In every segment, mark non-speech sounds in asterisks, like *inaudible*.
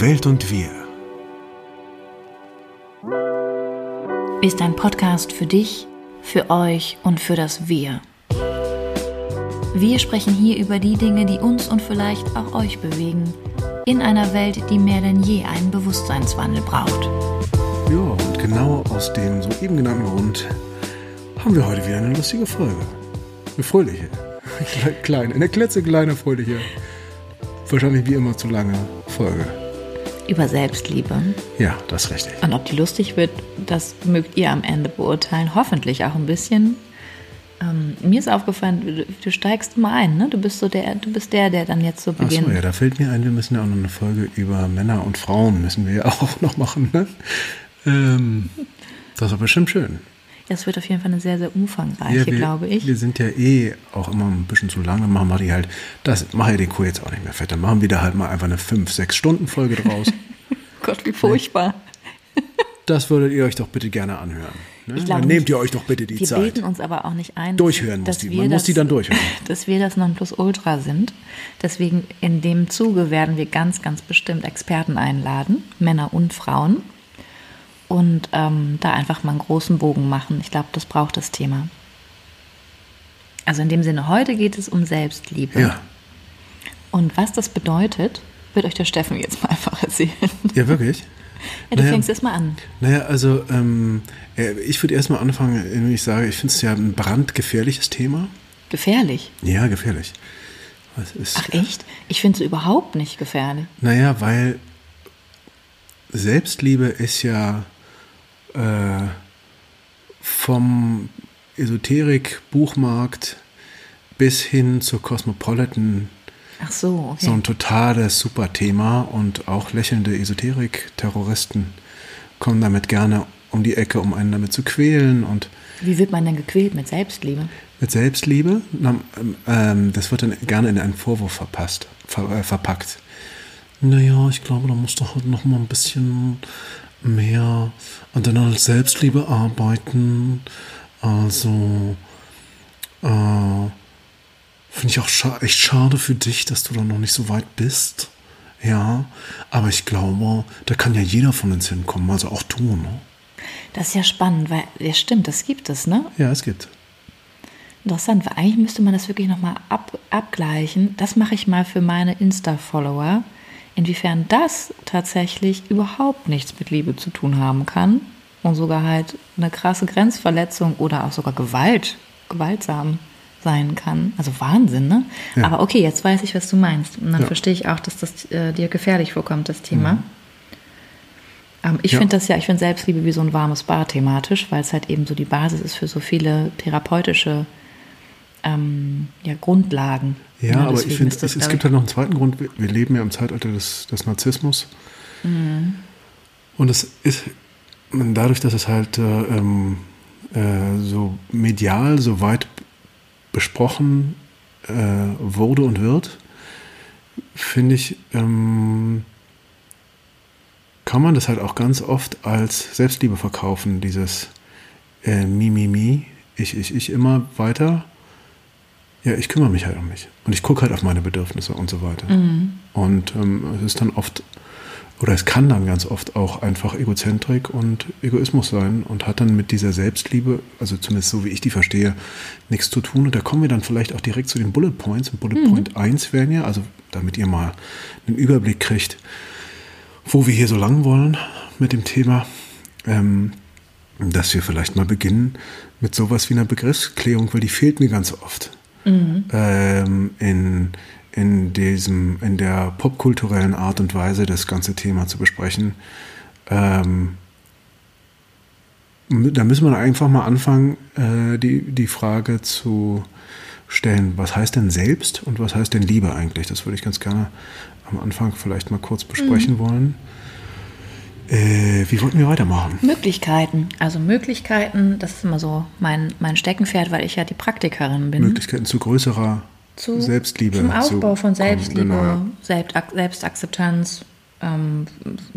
Welt und wir. Ist ein Podcast für dich, für euch und für das Wir. Wir sprechen hier über die Dinge, die uns und vielleicht auch euch bewegen, in einer Welt, die mehr denn je einen Bewusstseinswandel braucht. Ja, und genau aus dem soeben genannten Grund haben wir heute wieder eine lustige Folge. Eine fröhliche. *laughs* Kleine, eine klitzekleine, fröhliche. Wahrscheinlich wie immer zu lange Folge. Über Selbstliebe. Ja, das ist richtig. Und ob die lustig wird, das mögt ihr am Ende beurteilen. Hoffentlich auch ein bisschen. Ähm, mir ist aufgefallen, du, steigst immer ein, ne? Du bist so der, du bist der, der dann jetzt so beginnt. Achso, ja, da fällt mir ein, wir müssen ja auch noch eine Folge über Männer und Frauen müssen wir ja *laughs* auch noch machen, ne? Ähm, das ist aber bestimmt schön. Das wird auf jeden Fall eine sehr, sehr umfangreiche, ja, glaube ich. Wir sind ja eh auch immer ein bisschen zu lange, machen wir die halt, das mache ich den Kuh jetzt auch nicht mehr fett. Dann machen wir da halt mal einfach eine 5-6-Stunden-Folge draus. *laughs* Gott, wie furchtbar. Das würdet ihr euch doch bitte gerne anhören. Ne? Ich dann nehmt nicht, ihr euch doch bitte die wir Zeit. Wir bilden uns aber auch nicht ein, durchhören muss die. Man muss die dann durchhören. *laughs* Dass wir das Nonplusultra sind. Deswegen in dem Zuge werden wir ganz, ganz bestimmt Experten einladen, Männer und Frauen und ähm, da einfach mal einen großen Bogen machen. Ich glaube, das braucht das Thema. Also in dem Sinne, heute geht es um Selbstliebe. Ja. Und was das bedeutet, wird euch der Steffen jetzt mal *laughs* einfach erzählen. Ja, wirklich? Ja, du naja, fängst erst mal an. Naja, also ähm, äh, ich würde erst mal anfangen, wenn ich sage, ich finde es ja ein brandgefährliches Thema. Gefährlich? Ja, gefährlich. Ist, Ach echt? Ich finde es überhaupt nicht gefährlich. Naja, weil Selbstliebe ist ja äh, vom Esoterik-Buchmarkt bis hin zur Cosmopolitan Ach so, okay. so ein totales Superthema und auch lächelnde Esoterik-Terroristen kommen damit gerne um die Ecke, um einen damit zu quälen und wie wird man denn gequält mit Selbstliebe? Mit Selbstliebe, ähm, das wird dann gerne in einen Vorwurf verpasst, ver, äh, verpackt. Naja, ich glaube, da musst du halt noch mal ein bisschen mehr an deiner Selbstliebe arbeiten. Also äh, finde ich auch scha echt schade für dich, dass du da noch nicht so weit bist. Ja, aber ich glaube, da kann ja jeder von uns hinkommen, also auch du, ne? Das ist ja spannend, weil, ja stimmt, das gibt es, ne? Ja, es gibt. Interessant, weil eigentlich müsste man das wirklich nochmal ab, abgleichen. Das mache ich mal für meine Insta-Follower inwiefern das tatsächlich überhaupt nichts mit Liebe zu tun haben kann und sogar halt eine krasse Grenzverletzung oder auch sogar Gewalt, gewaltsam sein kann. Also Wahnsinn, ne? Ja. Aber okay, jetzt weiß ich, was du meinst. Und dann ja. verstehe ich auch, dass das äh, dir gefährlich vorkommt, das Thema. Mhm. Ähm, ich ja. finde das ja, ich finde Selbstliebe wie so ein warmes Bad thematisch, weil es halt eben so die Basis ist für so viele therapeutische ähm, ja, Grundlagen. Ja, ja aber ich finde, es, es gibt halt noch einen zweiten Grund. Wir, leben ja im Zeitalter des, des Narzissmus. Mhm. Und es ist dadurch, dass es halt äh, ähm, äh, so medial so weit besprochen äh, wurde und wird, finde ich, ähm, kann man das halt auch ganz oft als Selbstliebe verkaufen, dieses äh, Mi, Mi, Mi, ich, ich, ich immer weiter ja, ich kümmere mich halt um mich. Und ich gucke halt auf meine Bedürfnisse und so weiter. Mhm. Und ähm, es ist dann oft, oder es kann dann ganz oft auch einfach Egozentrik und Egoismus sein und hat dann mit dieser Selbstliebe, also zumindest so wie ich die verstehe, nichts zu tun. Und da kommen wir dann vielleicht auch direkt zu den Bullet Points. Und Bullet mhm. Point 1 wären ja, also damit ihr mal einen Überblick kriegt, wo wir hier so lang wollen mit dem Thema, ähm, dass wir vielleicht mal beginnen mit sowas wie einer Begriffsklärung, weil die fehlt mir ganz oft mhm. ähm, in, in, diesem, in der popkulturellen Art und Weise das ganze Thema zu besprechen. Ähm, da müssen wir einfach mal anfangen, äh, die, die Frage zu stellen, was heißt denn selbst und was heißt denn Liebe eigentlich? Das würde ich ganz gerne am Anfang vielleicht mal kurz besprechen mhm. wollen. Äh, wie wollten wir weitermachen? Möglichkeiten. Also Möglichkeiten, das ist immer so mein, mein Steckenpferd, weil ich ja die Praktikerin bin. Möglichkeiten zu größerer zu, Selbstliebe. Zum Aufbau von Selbstliebe, genau. Selbstakzeptanz, ähm,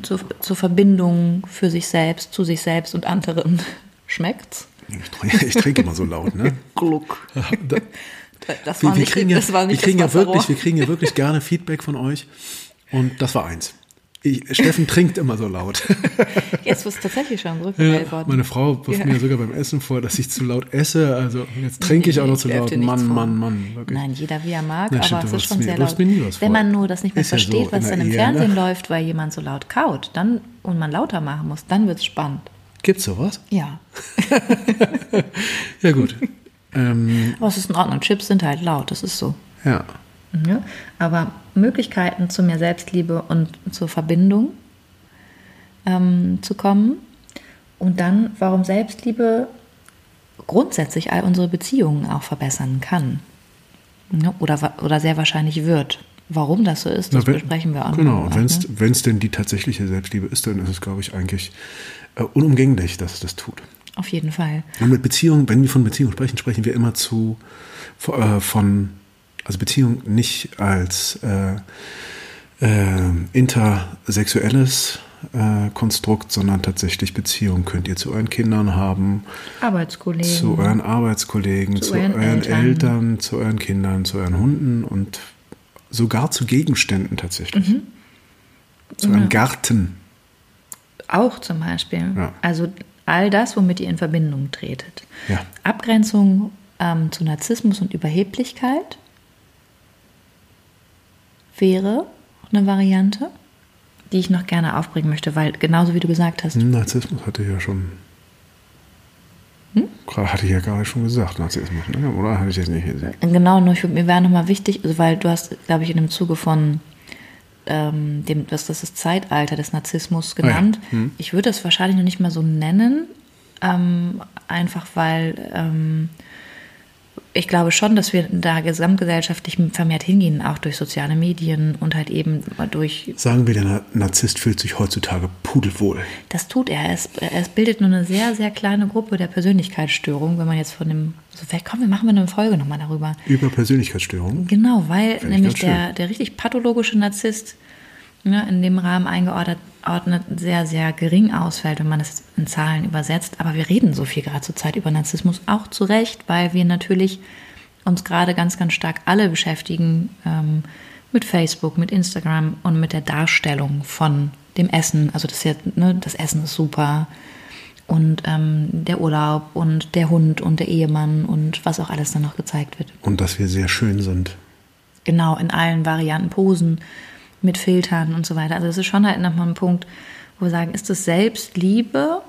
zur, zur Verbindung für sich selbst, zu sich selbst und anderen. *laughs* Schmeckt's? Ich trinke, *laughs* ich trinke immer so laut, ne? *laughs* Gluck. das war wir, nicht, kriegen ja, das war nicht wir kriegen ja wirklich, Wir kriegen ja wirklich gerne Feedback von euch. Und das war eins. Ich, Steffen trinkt immer so laut. *laughs* Jetzt wird es tatsächlich schon rückgemeldet ja, worden. Meine Frau wirft ja. mir sogar beim Essen vor, dass ich zu laut esse. Also jetzt trinke ich auch noch zu laut. Mann, Mann, Mann, Wirklich. Nein, jeder wie er mag, Nein, aber es ist schon sehr laut. Wenn man nur das nicht mehr ist versteht, ja so was dann im Ehe, Fernsehen ne? läuft, weil jemand so laut kaut, dann und man lauter machen muss, dann wird es spannend. Gibt's sowas? Ja. *laughs* ja gut. *laughs* Ähm, aber es ist in Ordnung. Chips sind halt laut, das ist so. Ja. Ja. Aber Möglichkeiten zu mehr Selbstliebe und zur Verbindung ähm, zu kommen. Und dann, warum Selbstliebe grundsätzlich all unsere Beziehungen auch verbessern kann. Ja, oder, oder sehr wahrscheinlich wird. Warum das so ist, das Na, wenn, besprechen wir auch Genau, wenn es ne? denn die tatsächliche Selbstliebe ist, dann ist es, glaube ich, eigentlich äh, unumgänglich, dass es das tut. Auf jeden Fall. Und mit Beziehungen, wenn wir von Beziehungen sprechen, sprechen wir immer zu äh, von, also Beziehung nicht als äh, äh, intersexuelles äh, Konstrukt, sondern tatsächlich Beziehung könnt ihr zu euren Kindern haben, Arbeitskollegen, zu euren Arbeitskollegen, zu, zu euren, euren Eltern. Eltern. zu euren Kindern, zu euren Hunden und sogar zu Gegenständen tatsächlich. Mhm. Zu ja. einem Garten. Auch zum Beispiel. Ja. Also all das, womit ihr in Verbindung tretet. Ja. Abgrenzung ähm, zu Narzissmus und Überheblichkeit wäre eine Variante die ich noch gerne aufbringen möchte, weil genauso wie du gesagt hast. Narzissmus hatte ich ja schon. Hm? Hatte ich ja gerade schon gesagt, Narzissmus, ne? oder hatte ich jetzt nicht gesagt? Genau, nur ich, mir wäre nochmal wichtig, also weil du hast, glaube ich, in dem Zuge von ähm, dem, das, das ist Zeitalter des Narzissmus genannt. Ah ja. hm. Ich würde das wahrscheinlich noch nicht mal so nennen, ähm, einfach weil ähm, ich glaube schon, dass wir da gesamtgesellschaftlich vermehrt hingehen, auch durch soziale Medien und halt eben durch. Sagen wir, der Narzisst fühlt sich heutzutage pudelwohl. Das tut er. Es, es bildet nur eine sehr, sehr kleine Gruppe der Persönlichkeitsstörung, wenn man jetzt von dem. Also vielleicht kommen wir machen wir eine Folge nochmal darüber. Über Persönlichkeitsstörungen? Genau, weil nämlich der, der richtig pathologische Narzisst ne, in dem Rahmen eingeordnet sehr, sehr gering ausfällt, wenn man es in Zahlen übersetzt. Aber wir reden so viel gerade zur Zeit über Narzissmus, auch zu Recht, weil wir natürlich uns gerade ganz, ganz stark alle beschäftigen ähm, mit Facebook, mit Instagram und mit der Darstellung von dem Essen. Also das, ja, ne, das Essen ist super und ähm, der Urlaub und der Hund und der Ehemann und was auch alles dann noch gezeigt wird. Und dass wir sehr schön sind. Genau, in allen Varianten Posen mit Filtern und so weiter. Also das ist schon halt nochmal ein Punkt, wo wir sagen, ist das Selbstliebe?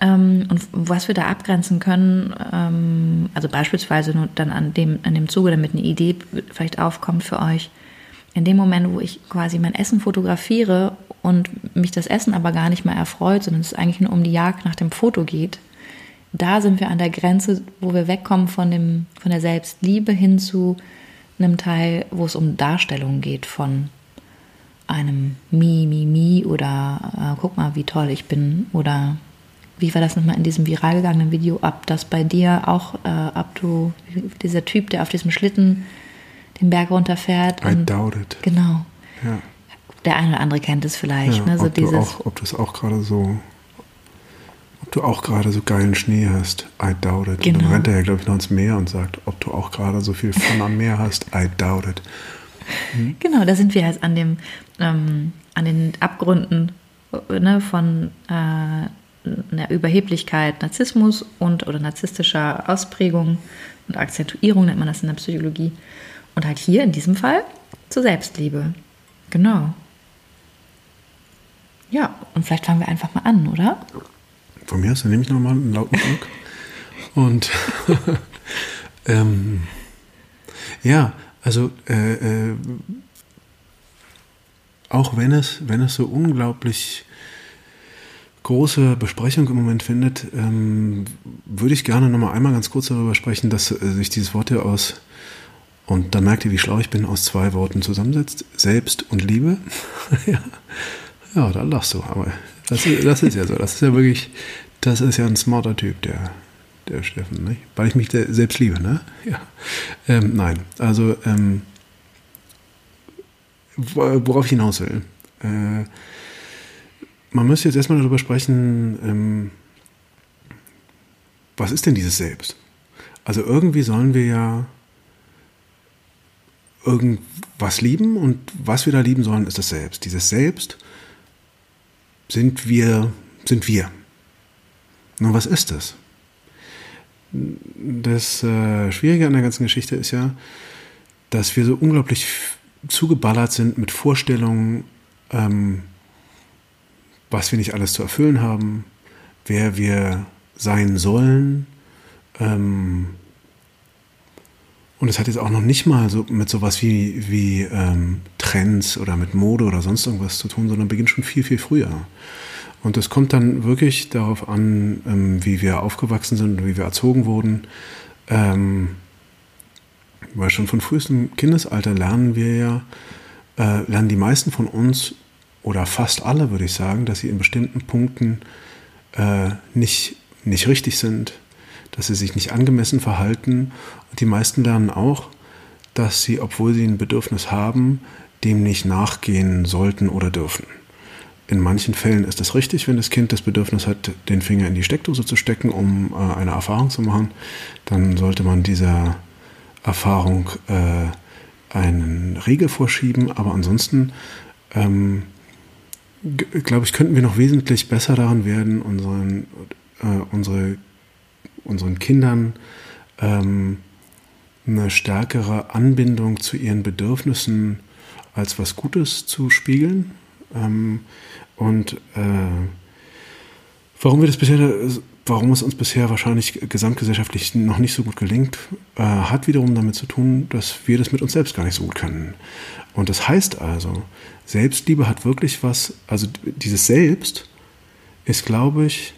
Ähm, und was wir da abgrenzen können, ähm, also beispielsweise nur dann an dem, an dem Zuge, damit eine Idee vielleicht aufkommt für euch, in dem Moment, wo ich quasi mein Essen fotografiere und mich das Essen aber gar nicht mehr erfreut, sondern es eigentlich nur um die Jagd nach dem Foto geht, da sind wir an der Grenze, wo wir wegkommen von, dem, von der Selbstliebe hin zu einem Teil, wo es um Darstellung geht von einem Mi, Mi, Mi oder äh, guck mal, wie toll ich bin oder wie war das nochmal in diesem viral gegangenen Video, ab das bei dir auch, äh, ab du, dieser Typ, der auf diesem Schlitten den Berg runterfährt. I doubt it. Genau. Ja. Der eine oder andere kennt es vielleicht. Ja, ne? so ob, dieses, auch, ob das auch gerade so, ob du auch gerade so geilen Schnee hast, I doubt it. Genau. Und dann rennt er ja, glaube ich, noch ins Meer und sagt, ob du auch gerade so viel Fun am Meer hast, I doubt it. Mhm. Genau, da sind wir jetzt an, dem, ähm, an den Abgründen ne, von äh, einer Überheblichkeit, Narzissmus und oder narzisstischer Ausprägung und Akzentuierung nennt man das in der Psychologie. Und halt hier in diesem Fall zur Selbstliebe. Genau. Ja, und vielleicht fangen wir einfach mal an, oder? Von mir aus, dann nehme ich nochmal einen lauten Druck. und *laughs* ähm, ja, also äh, äh, auch wenn es, wenn es so unglaublich große Besprechung im Moment findet, ähm, würde ich gerne nochmal einmal ganz kurz darüber sprechen, dass äh, sich dieses Wort hier aus, und da merkt ihr, wie schlau ich bin, aus zwei Worten zusammensetzt. Selbst und Liebe. *laughs* ja. ja, da lachst du, aber das, das ist ja so. Das ist ja wirklich, das ist ja ein smarter Typ, der, der Steffen, nicht? weil ich mich selbst liebe. Ne? *laughs* Ja. Ähm, nein, also ähm, worauf ich hinaus will. Äh, man müsste jetzt erstmal darüber sprechen, ähm, was ist denn dieses Selbst? Also irgendwie sollen wir ja irgendwas lieben und was wir da lieben sollen, ist das Selbst. Dieses Selbst sind wir, sind wir. Nun, was ist das? Das äh, Schwierige an der ganzen Geschichte ist ja, dass wir so unglaublich zugeballert sind mit Vorstellungen, ähm, was wir nicht alles zu erfüllen haben, wer wir sein sollen. Ähm, und es hat jetzt auch noch nicht mal so mit sowas wie, wie ähm, Trends oder mit Mode oder sonst irgendwas zu tun, sondern beginnt schon viel, viel früher. Und es kommt dann wirklich darauf an, ähm, wie wir aufgewachsen sind und wie wir erzogen wurden. Ähm, weil schon von frühestem Kindesalter lernen wir ja, äh, lernen die meisten von uns oder fast alle, würde ich sagen, dass sie in bestimmten Punkten äh, nicht, nicht richtig sind, dass sie sich nicht angemessen verhalten. Und die meisten lernen auch, dass sie, obwohl sie ein Bedürfnis haben, dem nicht nachgehen sollten oder dürfen. In manchen Fällen ist es richtig, wenn das Kind das Bedürfnis hat, den Finger in die Steckdose zu stecken, um äh, eine Erfahrung zu machen, dann sollte man dieser Erfahrung äh, einen Riegel vorschieben. Aber ansonsten ähm, glaube ich, könnten wir noch wesentlich besser daran werden, unseren, äh, unsere, unseren Kindern ähm, eine stärkere Anbindung zu ihren Bedürfnissen als was Gutes zu spiegeln. Ähm, und äh, warum wir das bisher, warum es uns bisher wahrscheinlich gesamtgesellschaftlich noch nicht so gut gelingt, äh, hat wiederum damit zu tun, dass wir das mit uns selbst gar nicht so gut können. Und das heißt also, Selbstliebe hat wirklich was, also dieses Selbst ist, glaube ich,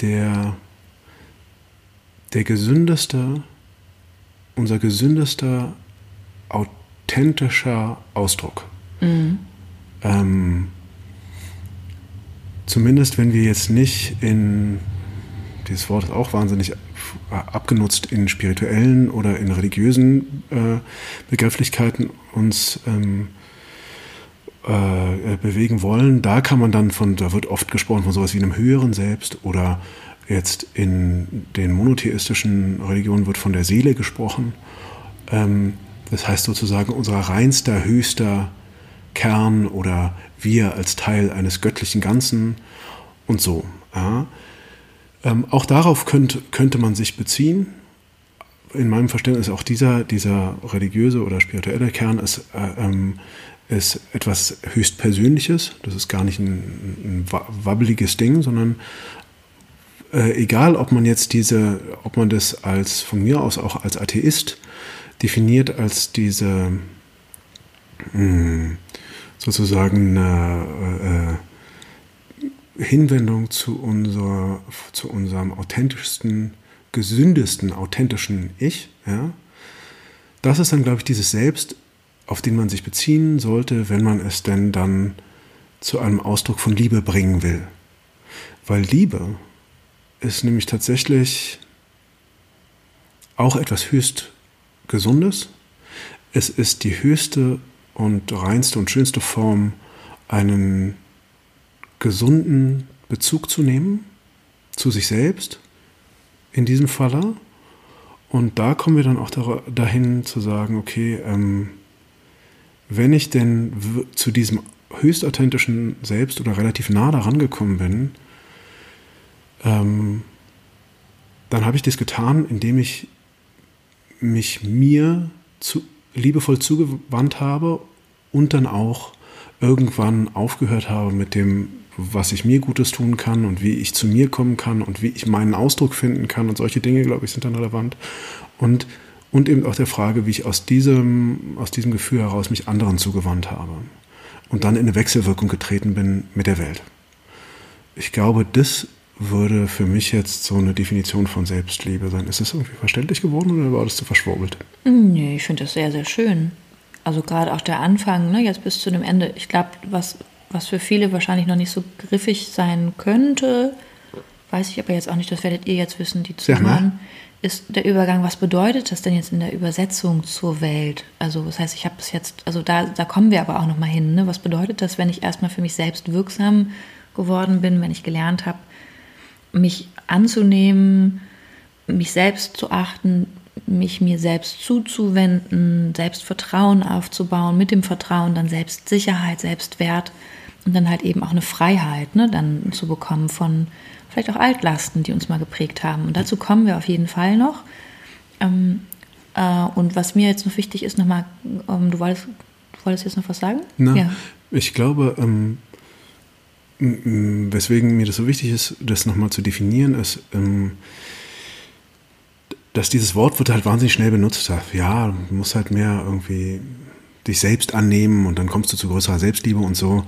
der, der gesündeste, unser gesündester, authentischer Ausdruck. Mhm. Ähm, zumindest wenn wir jetzt nicht in, dieses Wort ist auch wahnsinnig abgenutzt, in spirituellen oder in religiösen äh, Begrifflichkeiten uns ähm, äh, bewegen wollen, da kann man dann von, da wird oft gesprochen von sowas wie einem höheren Selbst oder jetzt in den monotheistischen Religionen wird von der Seele gesprochen. Ähm, das heißt sozusagen unser reinster, höchster Kern oder wir als Teil eines göttlichen Ganzen und so. Ja. Ähm, auch darauf könnt, könnte man sich beziehen. In meinem Verständnis auch dieser, dieser religiöse oder spirituelle Kern ist äh, ähm, ist etwas höchst Persönliches. Das ist gar nicht ein, ein wabbeliges Ding, sondern äh, egal, ob man jetzt diese, ob man das als von mir aus auch als Atheist definiert, als diese mh, hm, sozusagen eine äh, Hinwendung zu, unser, zu unserem authentischsten, gesündesten, authentischen Ich. Ja? Das ist dann, glaube ich, dieses Selbst auf den man sich beziehen sollte, wenn man es denn dann zu einem Ausdruck von Liebe bringen will. Weil Liebe ist nämlich tatsächlich auch etwas höchst Gesundes. Es ist die höchste und reinste und schönste Form, einen gesunden Bezug zu nehmen zu sich selbst, in diesem Falle. Und da kommen wir dann auch dahin zu sagen, okay, ähm, wenn ich denn zu diesem höchst authentischen Selbst oder relativ nah daran gekommen bin, ähm, dann habe ich das getan, indem ich mich mir zu, liebevoll zugewandt habe und dann auch irgendwann aufgehört habe mit dem, was ich mir Gutes tun kann und wie ich zu mir kommen kann und wie ich meinen Ausdruck finden kann und solche Dinge, glaube ich, sind dann relevant. Und und eben auch der Frage, wie ich aus diesem, aus diesem Gefühl heraus mich anderen zugewandt habe und dann in eine Wechselwirkung getreten bin mit der Welt. Ich glaube, das würde für mich jetzt so eine Definition von Selbstliebe sein. Ist das irgendwie verständlich geworden oder war das zu verschwurbelt? Nee, ich finde das sehr, sehr schön. Also gerade auch der Anfang, ne, jetzt bis zu dem Ende. Ich glaube, was, was für viele wahrscheinlich noch nicht so griffig sein könnte, weiß ich aber jetzt auch nicht, das werdet ihr jetzt wissen, die zuhören, ist der Übergang, was bedeutet das denn jetzt in der Übersetzung zur Welt? Also das heißt, ich habe es jetzt, also da, da kommen wir aber auch nochmal hin. Ne? Was bedeutet das, wenn ich erstmal für mich selbst wirksam geworden bin, wenn ich gelernt habe, mich anzunehmen, mich selbst zu achten, mich mir selbst zuzuwenden, Selbstvertrauen aufzubauen, mit dem Vertrauen dann Selbstsicherheit, Selbstwert, und dann halt eben auch eine Freiheit, ne, dann zu bekommen von vielleicht auch Altlasten, die uns mal geprägt haben. Und dazu kommen wir auf jeden Fall noch. Ähm, äh, und was mir jetzt noch wichtig ist, nochmal, ähm, du, wolltest, du wolltest jetzt noch was sagen? Na, ja. Ich glaube, ähm, weswegen mir das so wichtig ist, das nochmal zu definieren, ist, ähm, dass dieses Wort wird halt wahnsinnig schnell benutzt. Ja, du musst halt mehr irgendwie dich selbst annehmen und dann kommst du zu größerer Selbstliebe und so.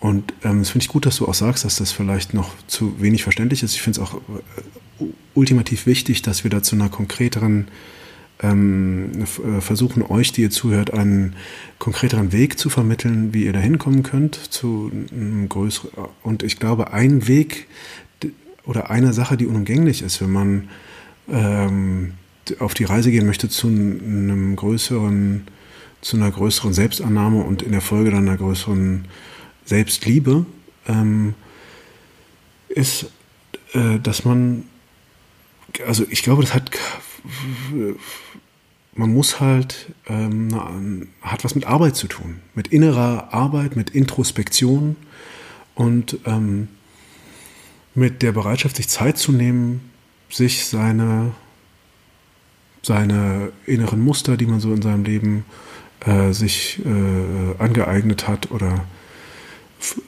Und ähm, das finde ich gut, dass du auch sagst, dass das vielleicht noch zu wenig verständlich ist. Ich finde es auch äh, ultimativ wichtig, dass wir da zu einer konkreteren ähm, äh, versuchen, euch, die ihr zuhört, einen konkreteren Weg zu vermitteln, wie ihr da hinkommen könnt zu einem größeren. Und ich glaube, ein Weg oder eine Sache, die unumgänglich ist, wenn man ähm, auf die Reise gehen möchte zu einem größeren, zu einer größeren Selbstannahme und in der Folge dann einer größeren Selbstliebe ähm, ist, äh, dass man, also ich glaube, das hat, man muss halt, ähm, hat was mit Arbeit zu tun, mit innerer Arbeit, mit Introspektion und ähm, mit der Bereitschaft, sich Zeit zu nehmen, sich seine, seine inneren Muster, die man so in seinem Leben äh, sich äh, angeeignet hat oder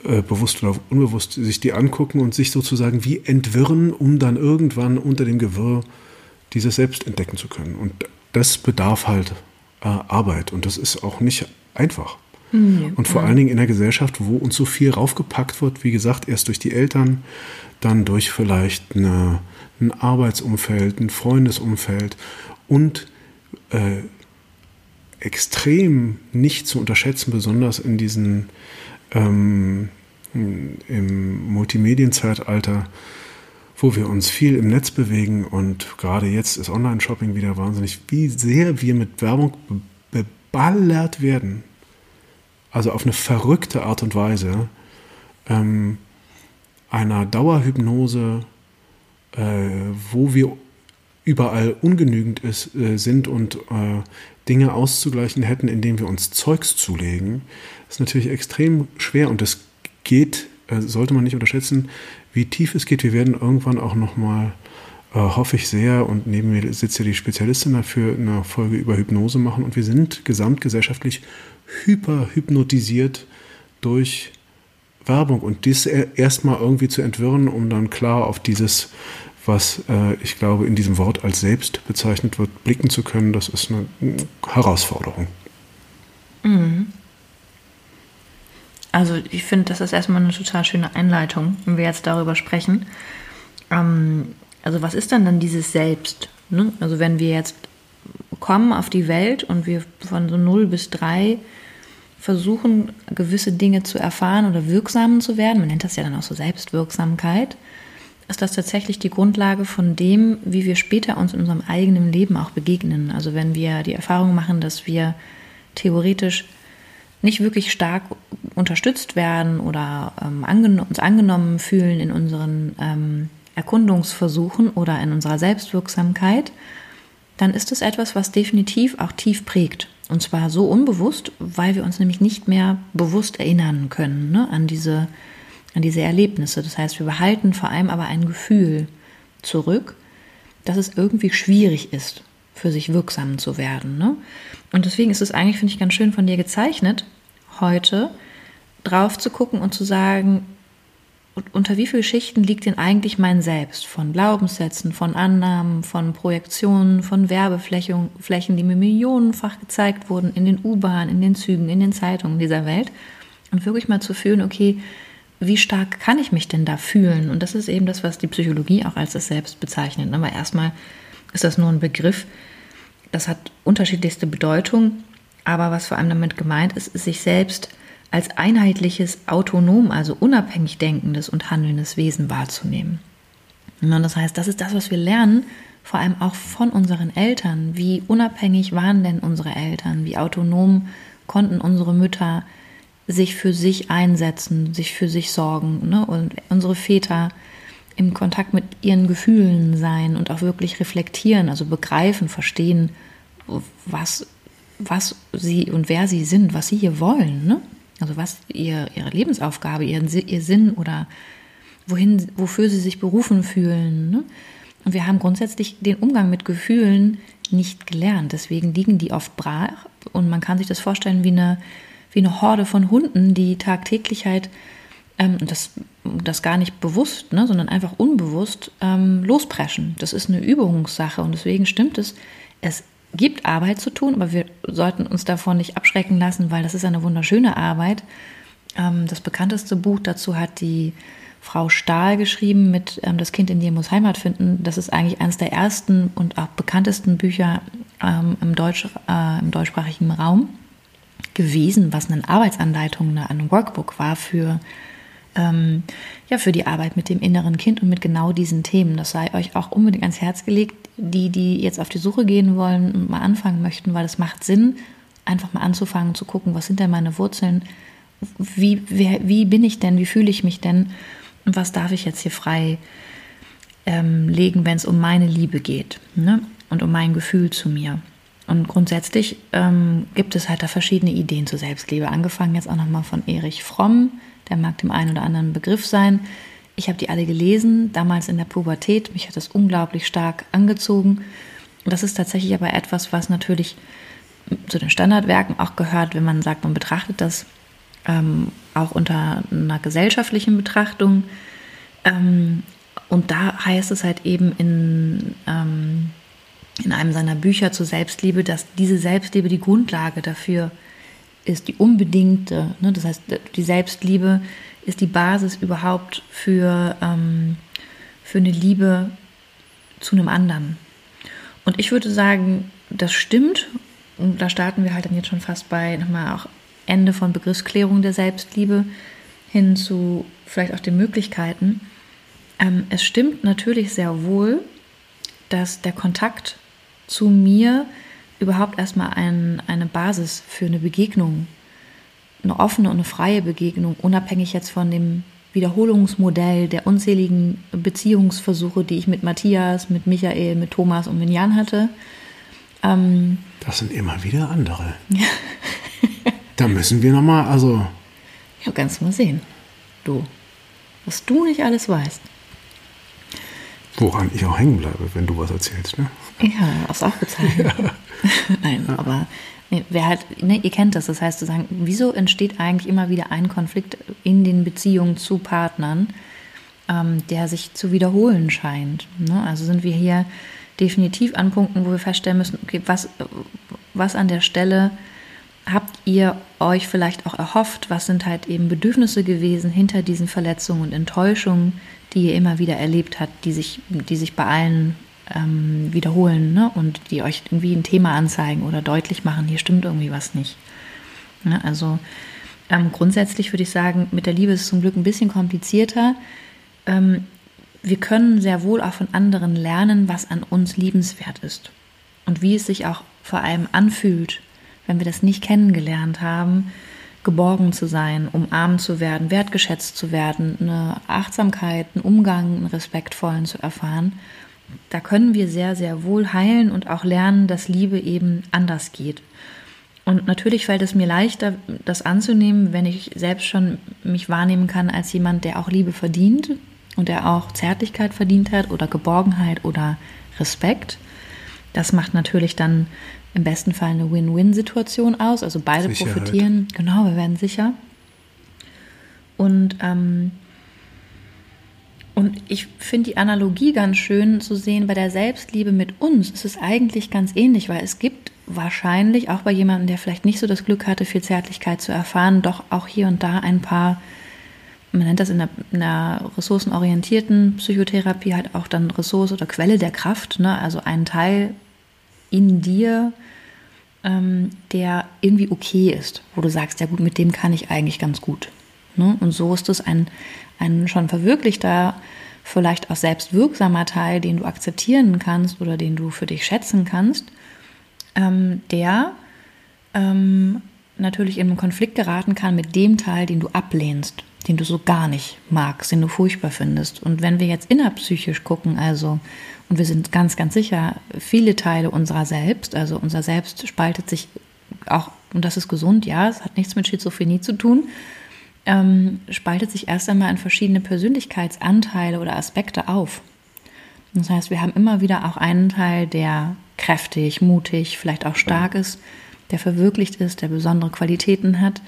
äh, bewusst oder unbewusst sich die angucken und sich sozusagen wie entwirren, um dann irgendwann unter dem Gewirr dieses Selbst entdecken zu können. Und das bedarf halt äh, Arbeit und das ist auch nicht einfach. Mhm. Und vor allen Dingen in der Gesellschaft, wo uns so viel raufgepackt wird, wie gesagt, erst durch die Eltern, dann durch vielleicht eine, ein Arbeitsumfeld, ein Freundesumfeld und äh, extrem nicht zu unterschätzen, besonders in diesen ähm, im Multimedienzeitalter, wo wir uns viel im Netz bewegen und gerade jetzt ist Online-Shopping wieder wahnsinnig, wie sehr wir mit Werbung beballert werden. Also auf eine verrückte Art und Weise. Ähm, einer Dauerhypnose, äh, wo wir überall ungenügend ist, äh, sind und äh, Dinge auszugleichen hätten, indem wir uns Zeugs zulegen, ist natürlich extrem schwer und das geht, äh, sollte man nicht unterschätzen, wie tief es geht. Wir werden irgendwann auch nochmal, äh, hoffe ich sehr, und neben mir sitzt ja die Spezialistin dafür, eine Folge über Hypnose machen und wir sind gesamtgesellschaftlich hyperhypnotisiert durch Werbung und dies erstmal irgendwie zu entwirren, um dann klar auf dieses was äh, ich glaube in diesem Wort als selbst bezeichnet wird, blicken zu können, das ist eine Herausforderung. Mhm. Also ich finde, das ist erstmal eine total schöne Einleitung, wenn wir jetzt darüber sprechen. Ähm, also was ist dann dann dieses Selbst? Ne? Also wenn wir jetzt kommen auf die Welt und wir von so 0 bis 3 versuchen, gewisse Dinge zu erfahren oder wirksam zu werden, man nennt das ja dann auch so Selbstwirksamkeit, ist das tatsächlich die Grundlage von dem, wie wir später uns in unserem eigenen Leben auch begegnen. Also wenn wir die Erfahrung machen, dass wir theoretisch nicht wirklich stark unterstützt werden oder ähm, angen uns angenommen fühlen in unseren ähm, Erkundungsversuchen oder in unserer Selbstwirksamkeit, dann ist es etwas, was definitiv auch tief prägt. Und zwar so unbewusst, weil wir uns nämlich nicht mehr bewusst erinnern können ne, an diese an diese Erlebnisse. Das heißt, wir behalten vor allem aber ein Gefühl zurück, dass es irgendwie schwierig ist, für sich wirksam zu werden. Ne? Und deswegen ist es eigentlich, finde ich, ganz schön von dir gezeichnet, heute drauf zu gucken und zu sagen, unter wie vielen Schichten liegt denn eigentlich mein Selbst? Von Glaubenssätzen, von Annahmen, von Projektionen, von Werbeflächen, die mir millionenfach gezeigt wurden in den U-Bahnen, in den Zügen, in den Zeitungen dieser Welt. Und wirklich mal zu fühlen, okay, wie stark kann ich mich denn da fühlen? Und das ist eben das, was die Psychologie auch als das Selbst bezeichnet. Aber erstmal ist das nur ein Begriff, das hat unterschiedlichste Bedeutung, aber was vor allem damit gemeint ist, ist sich selbst als einheitliches, autonom, also unabhängig denkendes und handelndes Wesen wahrzunehmen. Und das heißt, das ist das, was wir lernen, vor allem auch von unseren Eltern. Wie unabhängig waren denn unsere Eltern? Wie autonom konnten unsere Mütter sich für sich einsetzen, sich für sich sorgen ne? und unsere Väter im Kontakt mit ihren Gefühlen sein und auch wirklich reflektieren, also begreifen, verstehen, was, was sie und wer sie sind, was sie hier wollen. Ne? Also was ihr, ihre Lebensaufgabe, ihren, ihr Sinn oder wohin, wofür sie sich berufen fühlen. Ne? Und wir haben grundsätzlich den Umgang mit Gefühlen nicht gelernt. Deswegen liegen die oft brach und man kann sich das vorstellen wie eine, wie eine Horde von Hunden, die tagtäglich halt, ähm, das, das gar nicht bewusst, ne, sondern einfach unbewusst ähm, lospreschen. Das ist eine Übungssache und deswegen stimmt es, es gibt Arbeit zu tun, aber wir sollten uns davon nicht abschrecken lassen, weil das ist eine wunderschöne Arbeit. Ähm, das bekannteste Buch dazu hat die Frau Stahl geschrieben mit ähm, Das Kind in dir muss Heimat finden. Das ist eigentlich eines der ersten und auch bekanntesten Bücher ähm, im, Deutsch, äh, im deutschsprachigen Raum gewesen, was eine Arbeitsanleitung, ein Workbook war für, ähm, ja, für die Arbeit mit dem inneren Kind und mit genau diesen Themen. Das sei euch auch unbedingt ans Herz gelegt. Die, die jetzt auf die Suche gehen wollen und mal anfangen möchten, weil es macht Sinn, einfach mal anzufangen zu gucken, was sind denn meine Wurzeln, wie, wie, wie bin ich denn, wie fühle ich mich denn und was darf ich jetzt hier frei ähm, legen, wenn es um meine Liebe geht ne? und um mein Gefühl zu mir. Und grundsätzlich ähm, gibt es halt da verschiedene Ideen zur Selbstliebe. Angefangen jetzt auch nochmal von Erich Fromm, der mag dem einen oder anderen Begriff sein. Ich habe die alle gelesen, damals in der Pubertät. Mich hat das unglaublich stark angezogen. Das ist tatsächlich aber etwas, was natürlich zu den Standardwerken auch gehört, wenn man sagt, man betrachtet das ähm, auch unter einer gesellschaftlichen Betrachtung. Ähm, und da heißt es halt eben in, ähm, in einem seiner Bücher zur Selbstliebe, dass diese Selbstliebe die Grundlage dafür ist, die unbedingte. Ne? Das heißt, die Selbstliebe ist die Basis überhaupt für, ähm, für eine Liebe zu einem anderen. Und ich würde sagen, das stimmt. Und da starten wir halt dann jetzt schon fast bei nochmal auch Ende von Begriffsklärung der Selbstliebe hin zu vielleicht auch den Möglichkeiten. Ähm, es stimmt natürlich sehr wohl, dass der Kontakt zu mir überhaupt erstmal ein, eine Basis für eine Begegnung, eine offene und eine freie Begegnung, unabhängig jetzt von dem Wiederholungsmodell der unzähligen Beziehungsversuche, die ich mit Matthias, mit Michael, mit Thomas und mit Jan hatte. Ähm, das sind immer wieder andere. Da müssen wir nochmal, also. Ja, kannst du mal sehen. Du. Was du nicht alles weißt. Woran ich auch hängen bleibe, wenn du was erzählst, ne? Ja, hast auch gezeichnet. Ja. *laughs* Nein, ja. aber nee, wer halt, ne, ihr kennt das, das heißt zu sagen, wieso entsteht eigentlich immer wieder ein Konflikt in den Beziehungen zu Partnern, ähm, der sich zu wiederholen scheint? Ne? Also sind wir hier definitiv an Punkten, wo wir feststellen müssen, okay, was, was an der Stelle habt ihr euch vielleicht auch erhofft? Was sind halt eben Bedürfnisse gewesen hinter diesen Verletzungen und Enttäuschungen, die ihr immer wieder erlebt habt, die sich, die sich bei allen ähm, wiederholen ne? und die euch irgendwie ein Thema anzeigen oder deutlich machen, hier stimmt irgendwie was nicht. Ne? Also ähm, grundsätzlich würde ich sagen, mit der Liebe ist es zum Glück ein bisschen komplizierter. Ähm, wir können sehr wohl auch von anderen lernen, was an uns liebenswert ist und wie es sich auch vor allem anfühlt, wenn wir das nicht kennengelernt haben, geborgen zu sein, umarmt zu werden, wertgeschätzt zu werden, eine Achtsamkeit, einen Umgang, einen respektvollen zu erfahren, da können wir sehr, sehr wohl heilen und auch lernen, dass Liebe eben anders geht. Und natürlich fällt es mir leichter, das anzunehmen, wenn ich selbst schon mich wahrnehmen kann als jemand, der auch Liebe verdient und der auch Zärtlichkeit verdient hat oder Geborgenheit oder Respekt. Das macht natürlich dann im besten Fall eine Win-Win-Situation aus. Also beide Sicherheit. profitieren. Genau, wir werden sicher. Und, ähm, und ich finde die Analogie ganz schön zu sehen bei der Selbstliebe mit uns. Es ist eigentlich ganz ähnlich, weil es gibt wahrscheinlich auch bei jemandem, der vielleicht nicht so das Glück hatte, viel Zärtlichkeit zu erfahren, doch auch hier und da ein paar, man nennt das in einer, in einer ressourcenorientierten Psychotherapie halt auch dann Ressource oder Quelle der Kraft, ne? also ein Teil in dir, ähm, der irgendwie okay ist, wo du sagst, ja gut, mit dem kann ich eigentlich ganz gut. Ne? Und so ist es ein, ein schon verwirklichter, vielleicht auch selbstwirksamer Teil, den du akzeptieren kannst oder den du für dich schätzen kannst, ähm, der ähm, natürlich in einen Konflikt geraten kann mit dem Teil, den du ablehnst, den du so gar nicht magst, den du furchtbar findest. Und wenn wir jetzt innerpsychisch gucken, also und wir sind ganz, ganz sicher, viele Teile unserer selbst, also unser Selbst spaltet sich auch und das ist gesund, ja, es hat nichts mit Schizophrenie zu tun, ähm, spaltet sich erst einmal in verschiedene Persönlichkeitsanteile oder Aspekte auf. Das heißt, wir haben immer wieder auch einen Teil, der kräftig, mutig, vielleicht auch stark ist, der verwirklicht ist, der besondere Qualitäten hat,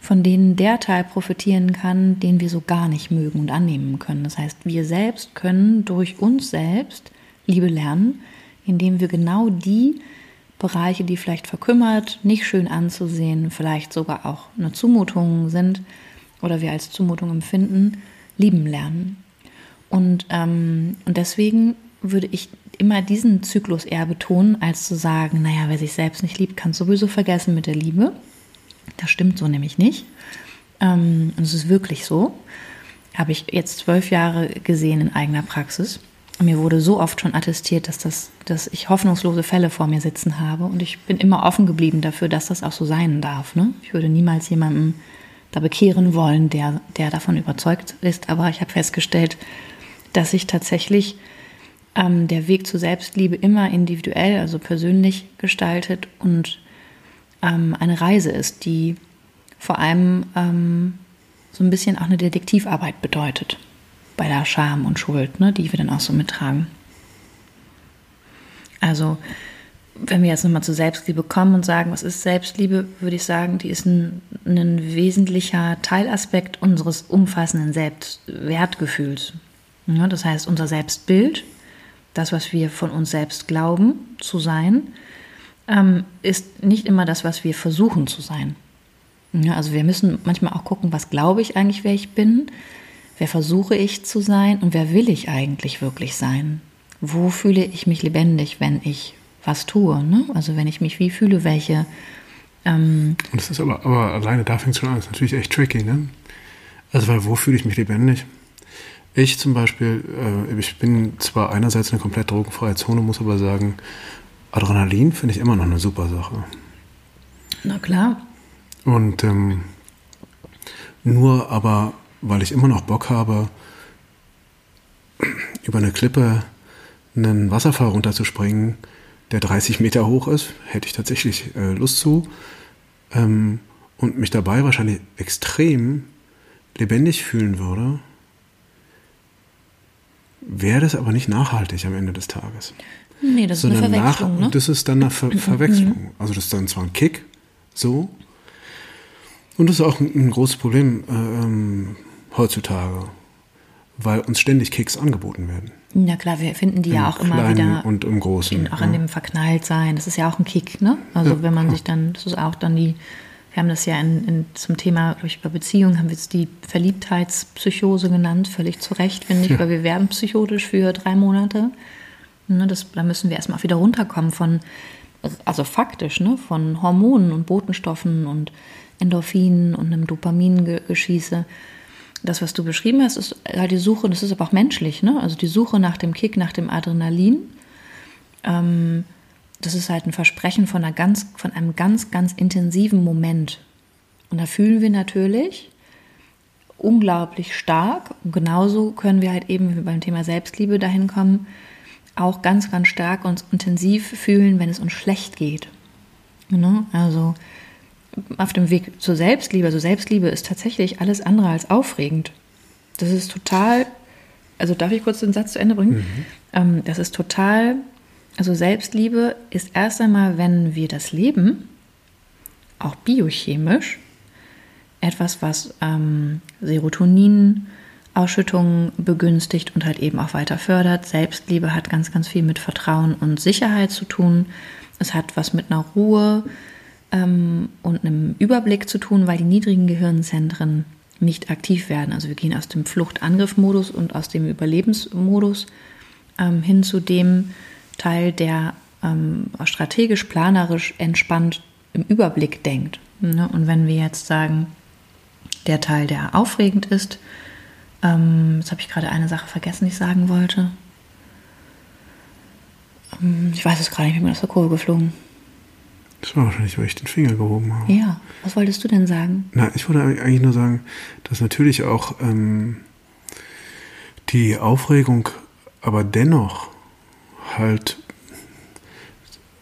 von denen der Teil profitieren kann, den wir so gar nicht mögen und annehmen können. Das heißt, wir selbst können durch uns selbst Liebe lernen, indem wir genau die Bereiche, die vielleicht verkümmert, nicht schön anzusehen, vielleicht sogar auch eine Zumutung sind oder wir als Zumutung empfinden, lieben lernen. Und, ähm, und deswegen würde ich immer diesen Zyklus eher betonen, als zu sagen, naja, wer sich selbst nicht liebt, kann sowieso vergessen mit der Liebe. Das stimmt so nämlich nicht. Ähm, und es ist wirklich so. Habe ich jetzt zwölf Jahre gesehen in eigener Praxis. Mir wurde so oft schon attestiert, dass, das, dass ich hoffnungslose Fälle vor mir sitzen habe. Und ich bin immer offen geblieben dafür, dass das auch so sein darf. Ne? Ich würde niemals jemanden da bekehren wollen, der, der davon überzeugt ist. Aber ich habe festgestellt, dass sich tatsächlich ähm, der Weg zur Selbstliebe immer individuell, also persönlich gestaltet und ähm, eine Reise ist, die vor allem ähm, so ein bisschen auch eine Detektivarbeit bedeutet bei der Scham und Schuld, ne, die wir dann auch so mittragen. Also, wenn wir jetzt nochmal zur Selbstliebe kommen und sagen, was ist Selbstliebe, würde ich sagen, die ist ein, ein wesentlicher Teilaspekt unseres umfassenden Selbstwertgefühls. Ja, das heißt, unser Selbstbild, das, was wir von uns selbst glauben zu sein, ähm, ist nicht immer das, was wir versuchen zu sein. Ja, also wir müssen manchmal auch gucken, was glaube ich eigentlich, wer ich bin, Wer versuche ich zu sein und wer will ich eigentlich wirklich sein? Wo fühle ich mich lebendig, wenn ich was tue? Ne? Also wenn ich mich wie fühle, welche. Ähm und das ist aber, aber alleine da fängt es schon an, das ist natürlich echt tricky, ne? Also weil wo fühle ich mich lebendig? Ich zum Beispiel, äh, ich bin zwar einerseits eine komplett drogenfreie Zone, muss aber sagen, Adrenalin finde ich immer noch eine super Sache. Na klar. Und ähm, nur aber weil ich immer noch Bock habe, über eine Klippe einen Wasserfall runterzuspringen, der 30 Meter hoch ist, hätte ich tatsächlich äh, Lust zu. Ähm, und mich dabei wahrscheinlich extrem lebendig fühlen würde, wäre das aber nicht nachhaltig am Ende des Tages. Nee, das ist Sondern eine Verwechslung. Nach, ne? Das ist dann eine Ver *laughs* Verwechslung. Also das ist dann zwar ein Kick, so. Und das ist auch ein, ein großes Problem. Äh, ähm, heutzutage, weil uns ständig Kicks angeboten werden. Ja klar, wir finden die Im ja auch immer wieder. Und im Großen. In, auch ja. in dem Verknalltsein. Das ist ja auch ein Kick, ne? Also ja, wenn man ja. sich dann, das ist auch dann die, wir haben das ja in, in, zum Thema, glaube ich, über Beziehungen haben wir es die Verliebtheitspsychose genannt, völlig zu Recht, finde ich, weil wir werden psychotisch für drei Monate. Ne, das, da müssen wir erstmal wieder runterkommen von, also faktisch, ne, von Hormonen und Botenstoffen und Endorphinen und einem Dopamingeschieße das, was du beschrieben hast, ist halt die Suche, das ist aber auch menschlich, ne? Also die Suche nach dem Kick, nach dem Adrenalin. Ähm, das ist halt ein Versprechen von, einer ganz, von einem ganz, ganz intensiven Moment. Und da fühlen wir natürlich unglaublich stark. Und genauso können wir halt eben beim Thema Selbstliebe dahin kommen, auch ganz, ganz stark uns intensiv fühlen, wenn es uns schlecht geht. Ne? Also auf dem Weg zur Selbstliebe. Also Selbstliebe ist tatsächlich alles andere als aufregend. Das ist total, also darf ich kurz den Satz zu Ende bringen? Mhm. Ähm, das ist total, also Selbstliebe ist erst einmal, wenn wir das Leben, auch biochemisch, etwas, was ähm, Serotonin, Ausschüttungen begünstigt und halt eben auch weiter fördert. Selbstliebe hat ganz, ganz viel mit Vertrauen und Sicherheit zu tun. Es hat was mit einer Ruhe, ähm, und einem Überblick zu tun, weil die niedrigen Gehirnzentren nicht aktiv werden. Also wir gehen aus dem Fluchtangriffmodus und aus dem Überlebensmodus ähm, hin zu dem Teil, der ähm, strategisch, planerisch, entspannt im Überblick denkt. Ne? Und wenn wir jetzt sagen, der Teil, der aufregend ist, ähm, jetzt habe ich gerade eine Sache vergessen, die ich sagen wollte. Ähm, ich weiß es gerade nicht, ich bin mir aus der Kurve geflogen. Das war wahrscheinlich, weil ich den Finger gehoben habe. Ja, was wolltest du denn sagen? Na, ich wollte eigentlich nur sagen, dass natürlich auch ähm, die Aufregung, aber dennoch halt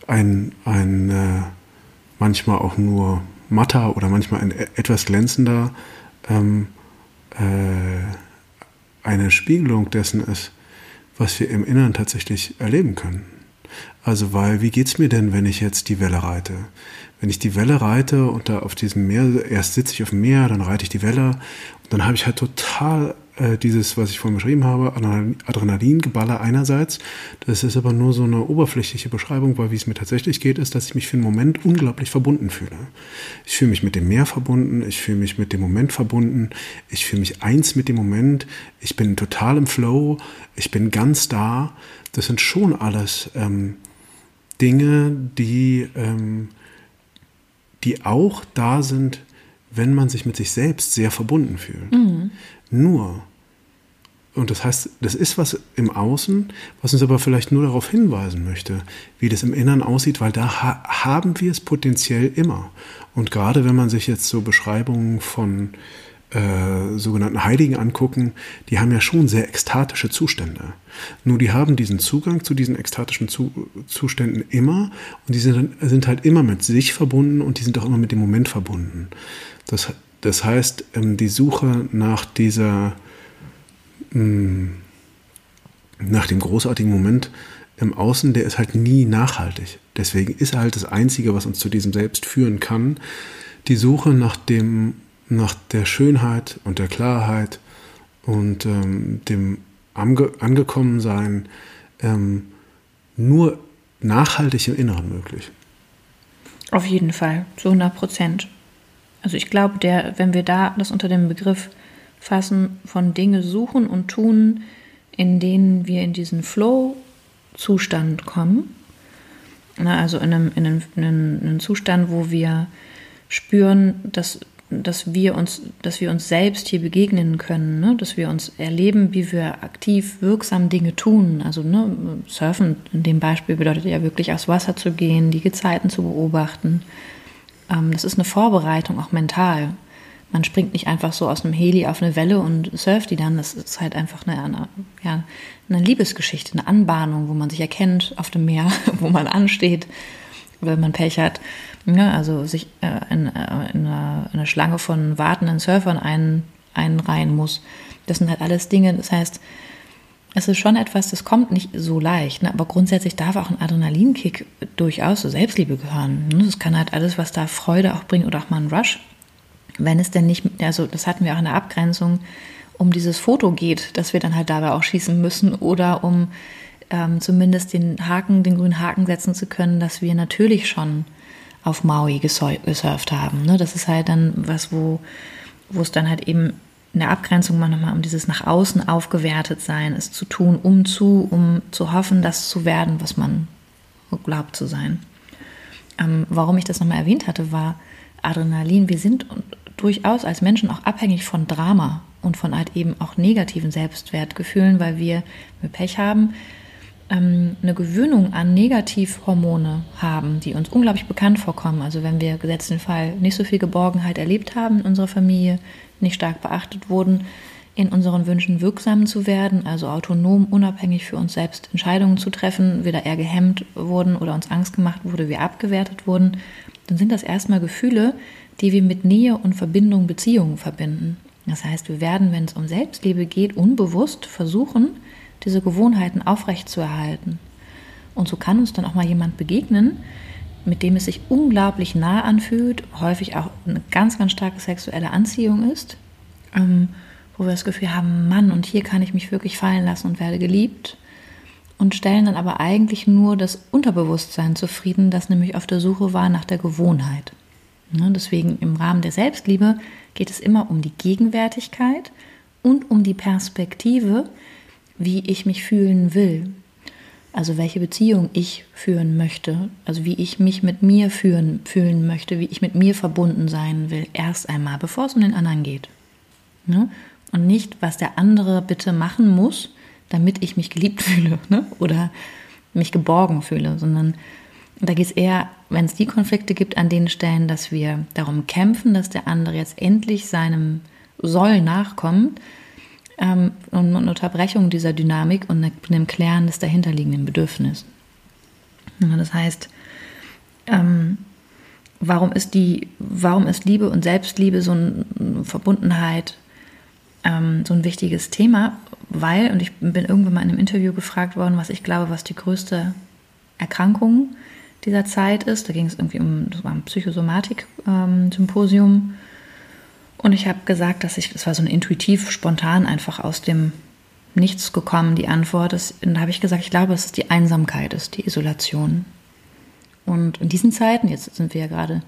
ein, ein äh, manchmal auch nur matter oder manchmal ein etwas glänzender ähm, äh, eine Spiegelung dessen ist, was wir im Inneren tatsächlich erleben können. Also, weil, wie geht's mir denn, wenn ich jetzt die Welle reite? Wenn ich die Welle reite und da auf diesem Meer, erst sitze ich auf dem Meer, dann reite ich die Welle und dann habe ich halt total äh, dieses, was ich vorhin beschrieben habe, Adrenalingeballer einerseits. Das ist aber nur so eine oberflächliche Beschreibung, weil wie es mir tatsächlich geht, ist, dass ich mich für einen Moment unglaublich verbunden fühle. Ich fühle mich mit dem Meer verbunden, ich fühle mich mit dem Moment verbunden, ich fühle mich eins mit dem Moment, ich bin total im Flow, ich bin ganz da. Das sind schon alles ähm, Dinge, die, ähm, die auch da sind, wenn man sich mit sich selbst sehr verbunden fühlt. Mhm. Nur, und das heißt, das ist was im Außen, was uns aber vielleicht nur darauf hinweisen möchte, wie das im Inneren aussieht, weil da ha haben wir es potenziell immer. Und gerade wenn man sich jetzt so Beschreibungen von äh, sogenannten Heiligen angucken, die haben ja schon sehr ekstatische Zustände. Nur die haben diesen Zugang zu diesen ekstatischen zu Zuständen immer und die sind, sind halt immer mit sich verbunden und die sind auch immer mit dem Moment verbunden. Das, das heißt, ähm, die Suche nach dieser, mm, nach dem großartigen Moment im Außen, der ist halt nie nachhaltig. Deswegen ist halt das Einzige, was uns zu diesem Selbst führen kann, die Suche nach dem, nach der Schönheit und der Klarheit und ähm, dem Ange Angekommensein ähm, nur nachhaltig im Inneren möglich. Auf jeden Fall, zu 100 Prozent. Also ich glaube, der, wenn wir da das unter dem Begriff fassen von Dinge suchen und tun, in denen wir in diesen Flow-Zustand kommen, na, also in einem, in, einem, in einem Zustand, wo wir spüren, dass, dass, wir uns, dass wir uns selbst hier begegnen können, ne? dass wir uns erleben, wie wir aktiv wirksam Dinge tun. Also ne, Surfen in dem Beispiel bedeutet ja wirklich aufs Wasser zu gehen, die Gezeiten zu beobachten, ähm, das ist eine Vorbereitung, auch mental. Man springt nicht einfach so aus einem Heli auf eine Welle und surft die dann. Das ist halt einfach eine, eine, ja, eine Liebesgeschichte, eine Anbahnung, wo man sich erkennt auf dem Meer, *laughs* wo man ansteht, wenn man Pech hat. Ja, also sich äh, in, äh, in, eine, in, eine, Schlange von wartenden Surfern ein, einreihen muss. Das sind halt alles Dinge, das heißt, es ist schon etwas, das kommt nicht so leicht. Ne? Aber grundsätzlich darf auch ein Adrenalinkick durchaus zur Selbstliebe gehören. Ne? Das kann halt alles, was da Freude auch bringt oder auch mal ein Rush. Wenn es denn nicht, also das hatten wir auch in der Abgrenzung, um dieses Foto geht, dass wir dann halt dabei auch schießen müssen oder um ähm, zumindest den Haken, den grünen Haken setzen zu können, dass wir natürlich schon auf Maui gesurft haben. Ne? Das ist halt dann was, wo, wo es dann halt eben in der Abgrenzung manchmal um dieses nach außen aufgewertet sein, es zu tun, um zu, um zu hoffen, das zu werden, was man glaubt zu sein. Ähm, warum ich das nochmal erwähnt hatte, war Adrenalin. Wir sind durchaus als Menschen auch abhängig von Drama und von halt eben auch negativen Selbstwertgefühlen, weil wir, wenn wir Pech haben, ähm, eine Gewöhnung an Negativhormone haben, die uns unglaublich bekannt vorkommen. Also wenn wir gesetzt den Fall nicht so viel Geborgenheit erlebt haben in unserer Familie, nicht stark beachtet wurden, in unseren Wünschen wirksam zu werden, also autonom, unabhängig für uns selbst Entscheidungen zu treffen, wir eher gehemmt wurden oder uns Angst gemacht wurde, wir abgewertet wurden, dann sind das erstmal Gefühle, die wir mit Nähe und Verbindung, Beziehungen verbinden. Das heißt, wir werden, wenn es um Selbstliebe geht, unbewusst versuchen, diese Gewohnheiten aufrechtzuerhalten. Und so kann uns dann auch mal jemand begegnen, mit dem es sich unglaublich nah anfühlt, häufig auch eine ganz, ganz starke sexuelle Anziehung ist, ähm, wo wir das Gefühl haben, Mann, und hier kann ich mich wirklich fallen lassen und werde geliebt und stellen dann aber eigentlich nur das Unterbewusstsein zufrieden, das nämlich auf der Suche war nach der Gewohnheit. Ja, deswegen im Rahmen der Selbstliebe geht es immer um die Gegenwärtigkeit und um die Perspektive, wie ich mich fühlen will. Also welche Beziehung ich führen möchte, also wie ich mich mit mir führen, fühlen möchte, wie ich mit mir verbunden sein will, erst einmal, bevor es um den anderen geht. Ne? Und nicht, was der andere bitte machen muss, damit ich mich geliebt *laughs* fühle ne? oder mich geborgen fühle, sondern da geht es eher, wenn es die Konflikte gibt, an den Stellen, dass wir darum kämpfen, dass der andere jetzt endlich seinem Soll nachkommt, ähm, und eine Unterbrechung dieser Dynamik und einem Klären des dahinterliegenden Bedürfnisses. Das heißt, ähm, warum ist die, warum ist Liebe und Selbstliebe so eine Verbundenheit ähm, so ein wichtiges Thema? Weil, und ich bin irgendwann mal in einem Interview gefragt worden, was ich glaube, was die größte Erkrankung dieser Zeit ist. Da ging es irgendwie um, das war ein Psychosomatik-Symposium. Und ich habe gesagt, dass ich, das war so ein intuitiv, spontan einfach aus dem Nichts gekommen, die Antwort. Das, und da habe ich gesagt, ich glaube, es die Einsamkeit ist, die Isolation. Und in diesen Zeiten, jetzt sind wir ja gerade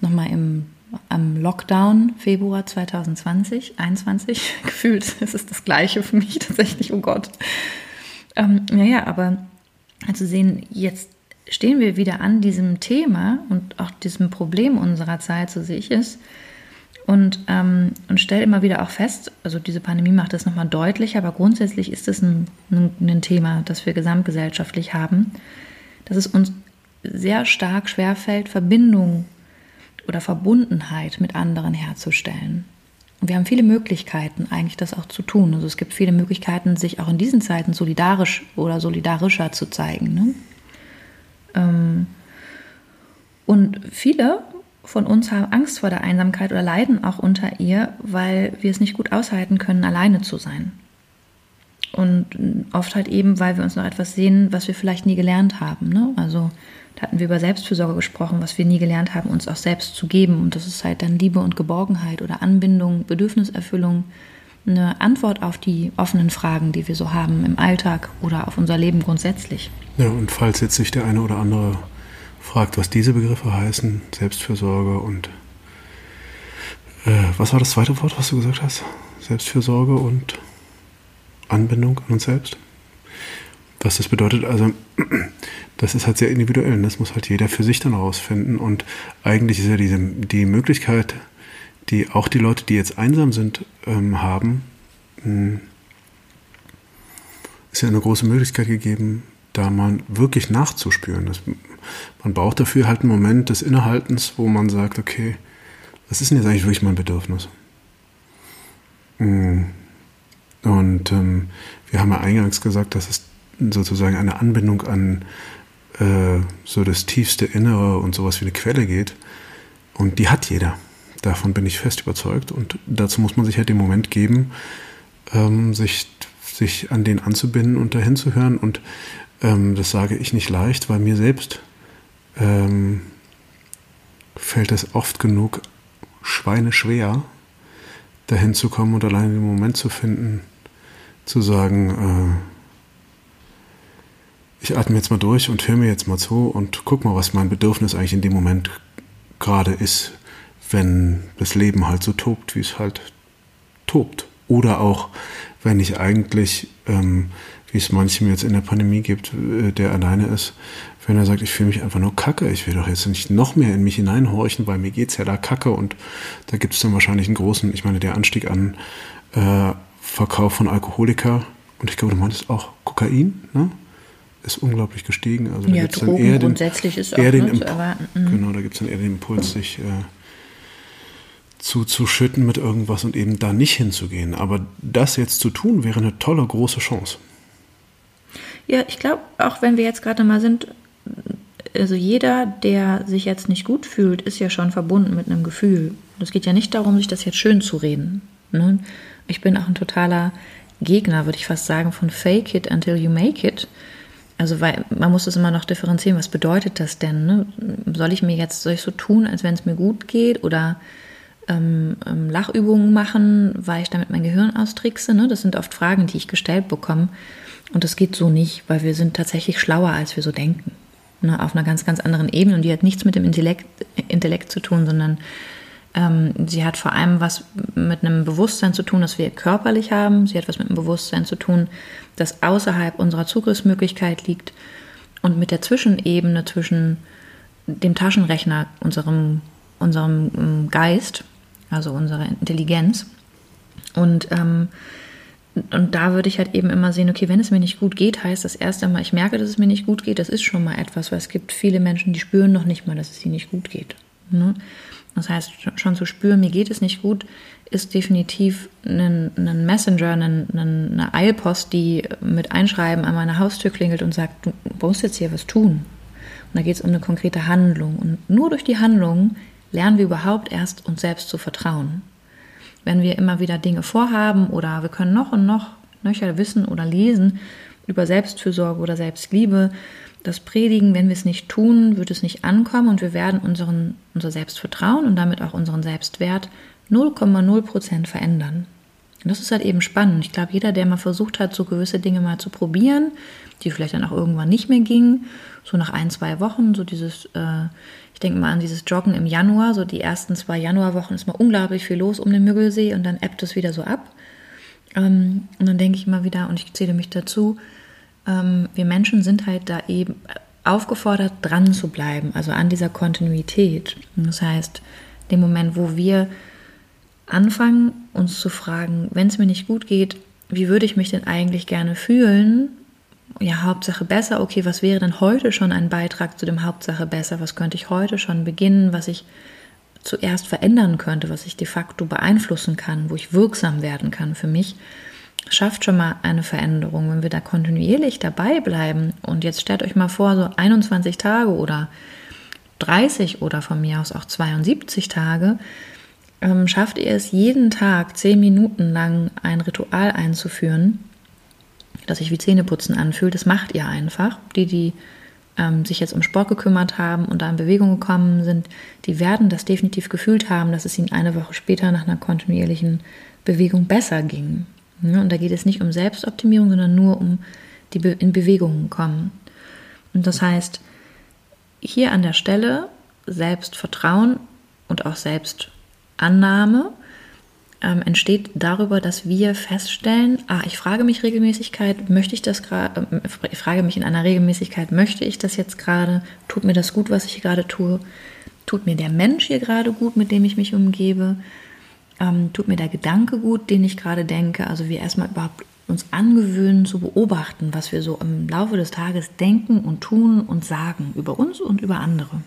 nochmal im am Lockdown Februar 2020, 21, *laughs* gefühlt, es ist das Gleiche für mich tatsächlich, oh Gott. Ähm, naja, aber zu sehen, jetzt stehen wir wieder an diesem Thema und auch diesem Problem unserer Zeit, so sehe ich es, und, ähm, und stelle immer wieder auch fest, also diese Pandemie macht das nochmal deutlich, aber grundsätzlich ist es ein, ein, ein Thema, das wir gesamtgesellschaftlich haben, dass es uns sehr stark schwerfällt, Verbindung oder Verbundenheit mit anderen herzustellen. Und wir haben viele Möglichkeiten, eigentlich das auch zu tun. Also es gibt viele Möglichkeiten, sich auch in diesen Zeiten solidarisch oder solidarischer zu zeigen. Ne? Ähm, und viele von uns haben Angst vor der Einsamkeit oder leiden auch unter ihr, weil wir es nicht gut aushalten können, alleine zu sein. Und oft halt eben, weil wir uns noch etwas sehen, was wir vielleicht nie gelernt haben. Ne? Also da hatten wir über Selbstfürsorge gesprochen, was wir nie gelernt haben, uns auch selbst zu geben. Und das ist halt dann Liebe und Geborgenheit oder Anbindung, Bedürfniserfüllung, eine Antwort auf die offenen Fragen, die wir so haben im Alltag oder auf unser Leben grundsätzlich. Ja, und falls jetzt sich der eine oder andere fragt, was diese Begriffe heißen, Selbstfürsorge und äh, was war das zweite Wort, was du gesagt hast? Selbstfürsorge und Anbindung an uns selbst. Was das bedeutet, also *clears throat* das ist halt sehr individuell. Das muss halt jeder für sich dann rausfinden. Und eigentlich ist ja diese, die Möglichkeit, die auch die Leute, die jetzt einsam sind, ähm, haben, hm, ist ja eine große Möglichkeit gegeben, da mal wirklich nachzuspüren. Das, man braucht dafür halt einen Moment des Innehaltens, wo man sagt, okay, was ist denn jetzt eigentlich wirklich mein Bedürfnis? Mm. Und ähm, wir haben ja eingangs gesagt, dass es sozusagen eine Anbindung an äh, so das tiefste Innere und sowas wie eine Quelle geht. Und die hat jeder. Davon bin ich fest überzeugt. Und dazu muss man sich halt den Moment geben, ähm, sich, sich an den anzubinden und dahin zu hören. Und ähm, das sage ich nicht leicht, weil mir selbst ähm, fällt es oft genug schweineschwer, dahin zu kommen und allein den Moment zu finden, zu sagen, äh, ich atme jetzt mal durch und höre mir jetzt mal zu und guck mal, was mein Bedürfnis eigentlich in dem Moment gerade ist, wenn das Leben halt so tobt, wie es halt tobt. Oder auch, wenn ich eigentlich ähm, wie es manchem jetzt in der Pandemie gibt, äh, der alleine ist, wenn er sagt, ich fühle mich einfach nur kacke, ich will doch jetzt nicht noch mehr in mich hineinhorchen, weil mir geht es ja da kacke und da gibt es dann wahrscheinlich einen großen, ich meine, der Anstieg an äh, Verkauf von Alkoholika und ich glaube, du meintest auch Kokain, ne? Ist unglaublich gestiegen. Also da ja, gibt's Drogen dann eher grundsätzlich den, ist auch eher den ne, zu erwarten. Mhm. Genau, da gibt es dann eher den Impuls, sich äh, zuzuschütten mit irgendwas und eben da nicht hinzugehen. Aber das jetzt zu tun, wäre eine tolle, große Chance. Ja, ich glaube, auch wenn wir jetzt gerade mal sind, also jeder, der sich jetzt nicht gut fühlt, ist ja schon verbunden mit einem Gefühl. Es geht ja nicht darum, sich das jetzt schön zu reden. Ne? Ich bin auch ein totaler Gegner, würde ich fast sagen, von Fake it until you make it. Also, weil man muss das immer noch differenzieren. Was bedeutet das denn? Ne? Soll ich mir jetzt, soll ich so tun, als wenn es mir gut geht oder ähm, ähm, Lachübungen machen, weil ich damit mein Gehirn austrickse? Ne? Das sind oft Fragen, die ich gestellt bekomme. Und das geht so nicht, weil wir sind tatsächlich schlauer, als wir so denken. Ne, auf einer ganz, ganz anderen Ebene. Und die hat nichts mit dem Intellekt, Intellekt zu tun, sondern ähm, sie hat vor allem was mit einem Bewusstsein zu tun, das wir körperlich haben. Sie hat was mit einem Bewusstsein zu tun, das außerhalb unserer Zugriffsmöglichkeit liegt. Und mit der Zwischenebene zwischen dem Taschenrechner, unserem, unserem ähm, Geist, also unserer Intelligenz. Und ähm, und da würde ich halt eben immer sehen, okay, wenn es mir nicht gut geht, heißt das erst einmal, ich merke, dass es mir nicht gut geht, das ist schon mal etwas, weil es gibt viele Menschen, die spüren noch nicht mal, dass es ihnen nicht gut geht. Ne? Das heißt, schon zu spüren, mir geht es nicht gut, ist definitiv ein, ein Messenger, ein, eine Eilpost, die mit Einschreiben an meiner Haustür klingelt und sagt, du musst jetzt hier was tun. Und da geht es um eine konkrete Handlung. Und nur durch die Handlung lernen wir überhaupt erst uns selbst zu vertrauen. Wenn wir immer wieder Dinge vorhaben oder wir können noch und noch nöcher wissen oder lesen über Selbstfürsorge oder Selbstliebe, das Predigen, wenn wir es nicht tun, wird es nicht ankommen und wir werden unseren, unser Selbstvertrauen und damit auch unseren Selbstwert 0,0 Prozent verändern. Und das ist halt eben spannend. Ich glaube, jeder, der mal versucht hat, so gewisse Dinge mal zu probieren, die vielleicht dann auch irgendwann nicht mehr gingen, so nach ein, zwei Wochen, so dieses, äh, ich denke mal an dieses Joggen im Januar, so die ersten zwei Januarwochen ist mal unglaublich viel los um den Müggelsee und dann ebbt es wieder so ab. Ähm, und dann denke ich mal wieder, und ich zähle mich dazu, ähm, wir Menschen sind halt da eben aufgefordert, dran zu bleiben, also an dieser Kontinuität. Das heißt, dem Moment, wo wir anfangen, uns zu fragen, wenn es mir nicht gut geht, wie würde ich mich denn eigentlich gerne fühlen? Ja, Hauptsache besser. Okay, was wäre denn heute schon ein Beitrag zu dem Hauptsache besser? Was könnte ich heute schon beginnen, was ich zuerst verändern könnte, was ich de facto beeinflussen kann, wo ich wirksam werden kann für mich? Schafft schon mal eine Veränderung, wenn wir da kontinuierlich dabei bleiben. Und jetzt stellt euch mal vor, so 21 Tage oder 30 oder von mir aus auch 72 Tage, ähm, schafft ihr es jeden Tag zehn Minuten lang ein Ritual einzuführen, das sich wie Zähneputzen anfühlt. Das macht ihr einfach. Die, die ähm, sich jetzt um Sport gekümmert haben und da in Bewegung gekommen sind, die werden das definitiv gefühlt haben, dass es ihnen eine Woche später nach einer kontinuierlichen Bewegung besser ging. Ja, und da geht es nicht um Selbstoptimierung, sondern nur um die Be in Bewegungen kommen. Und das heißt, hier an der Stelle Selbstvertrauen und auch Selbst Annahme ähm, entsteht darüber, dass wir feststellen, ah, ich frage mich Regelmäßigkeit, möchte ich das gerade, äh, frage mich in einer Regelmäßigkeit, möchte ich das jetzt gerade, tut mir das gut, was ich gerade tue, tut mir der Mensch hier gerade gut, mit dem ich mich umgebe, ähm, tut mir der Gedanke gut, den ich gerade denke, also wir erstmal überhaupt uns angewöhnen zu beobachten, was wir so im Laufe des Tages denken und tun und sagen über uns und über andere.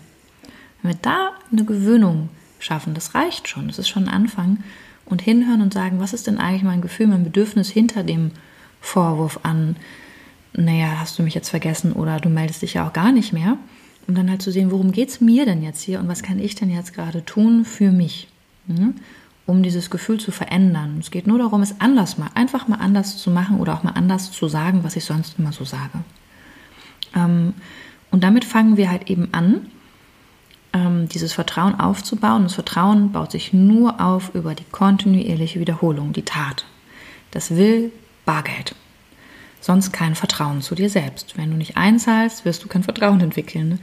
Wenn wir da eine Gewöhnung schaffen. Das reicht schon. Das ist schon ein Anfang. Und hinhören und sagen, was ist denn eigentlich mein Gefühl, mein Bedürfnis hinter dem Vorwurf an, naja, hast du mich jetzt vergessen oder du meldest dich ja auch gar nicht mehr. Um dann halt zu sehen, worum geht es mir denn jetzt hier und was kann ich denn jetzt gerade tun für mich, mhm, um dieses Gefühl zu verändern. Es geht nur darum, es anders mal, einfach mal anders zu machen oder auch mal anders zu sagen, was ich sonst immer so sage. Ähm, und damit fangen wir halt eben an, ähm, dieses Vertrauen aufzubauen. Das Vertrauen baut sich nur auf über die kontinuierliche Wiederholung, die Tat. Das will Bargeld. Sonst kein Vertrauen zu dir selbst. Wenn du nicht einzahlst, wirst du kein Vertrauen entwickeln. Ne?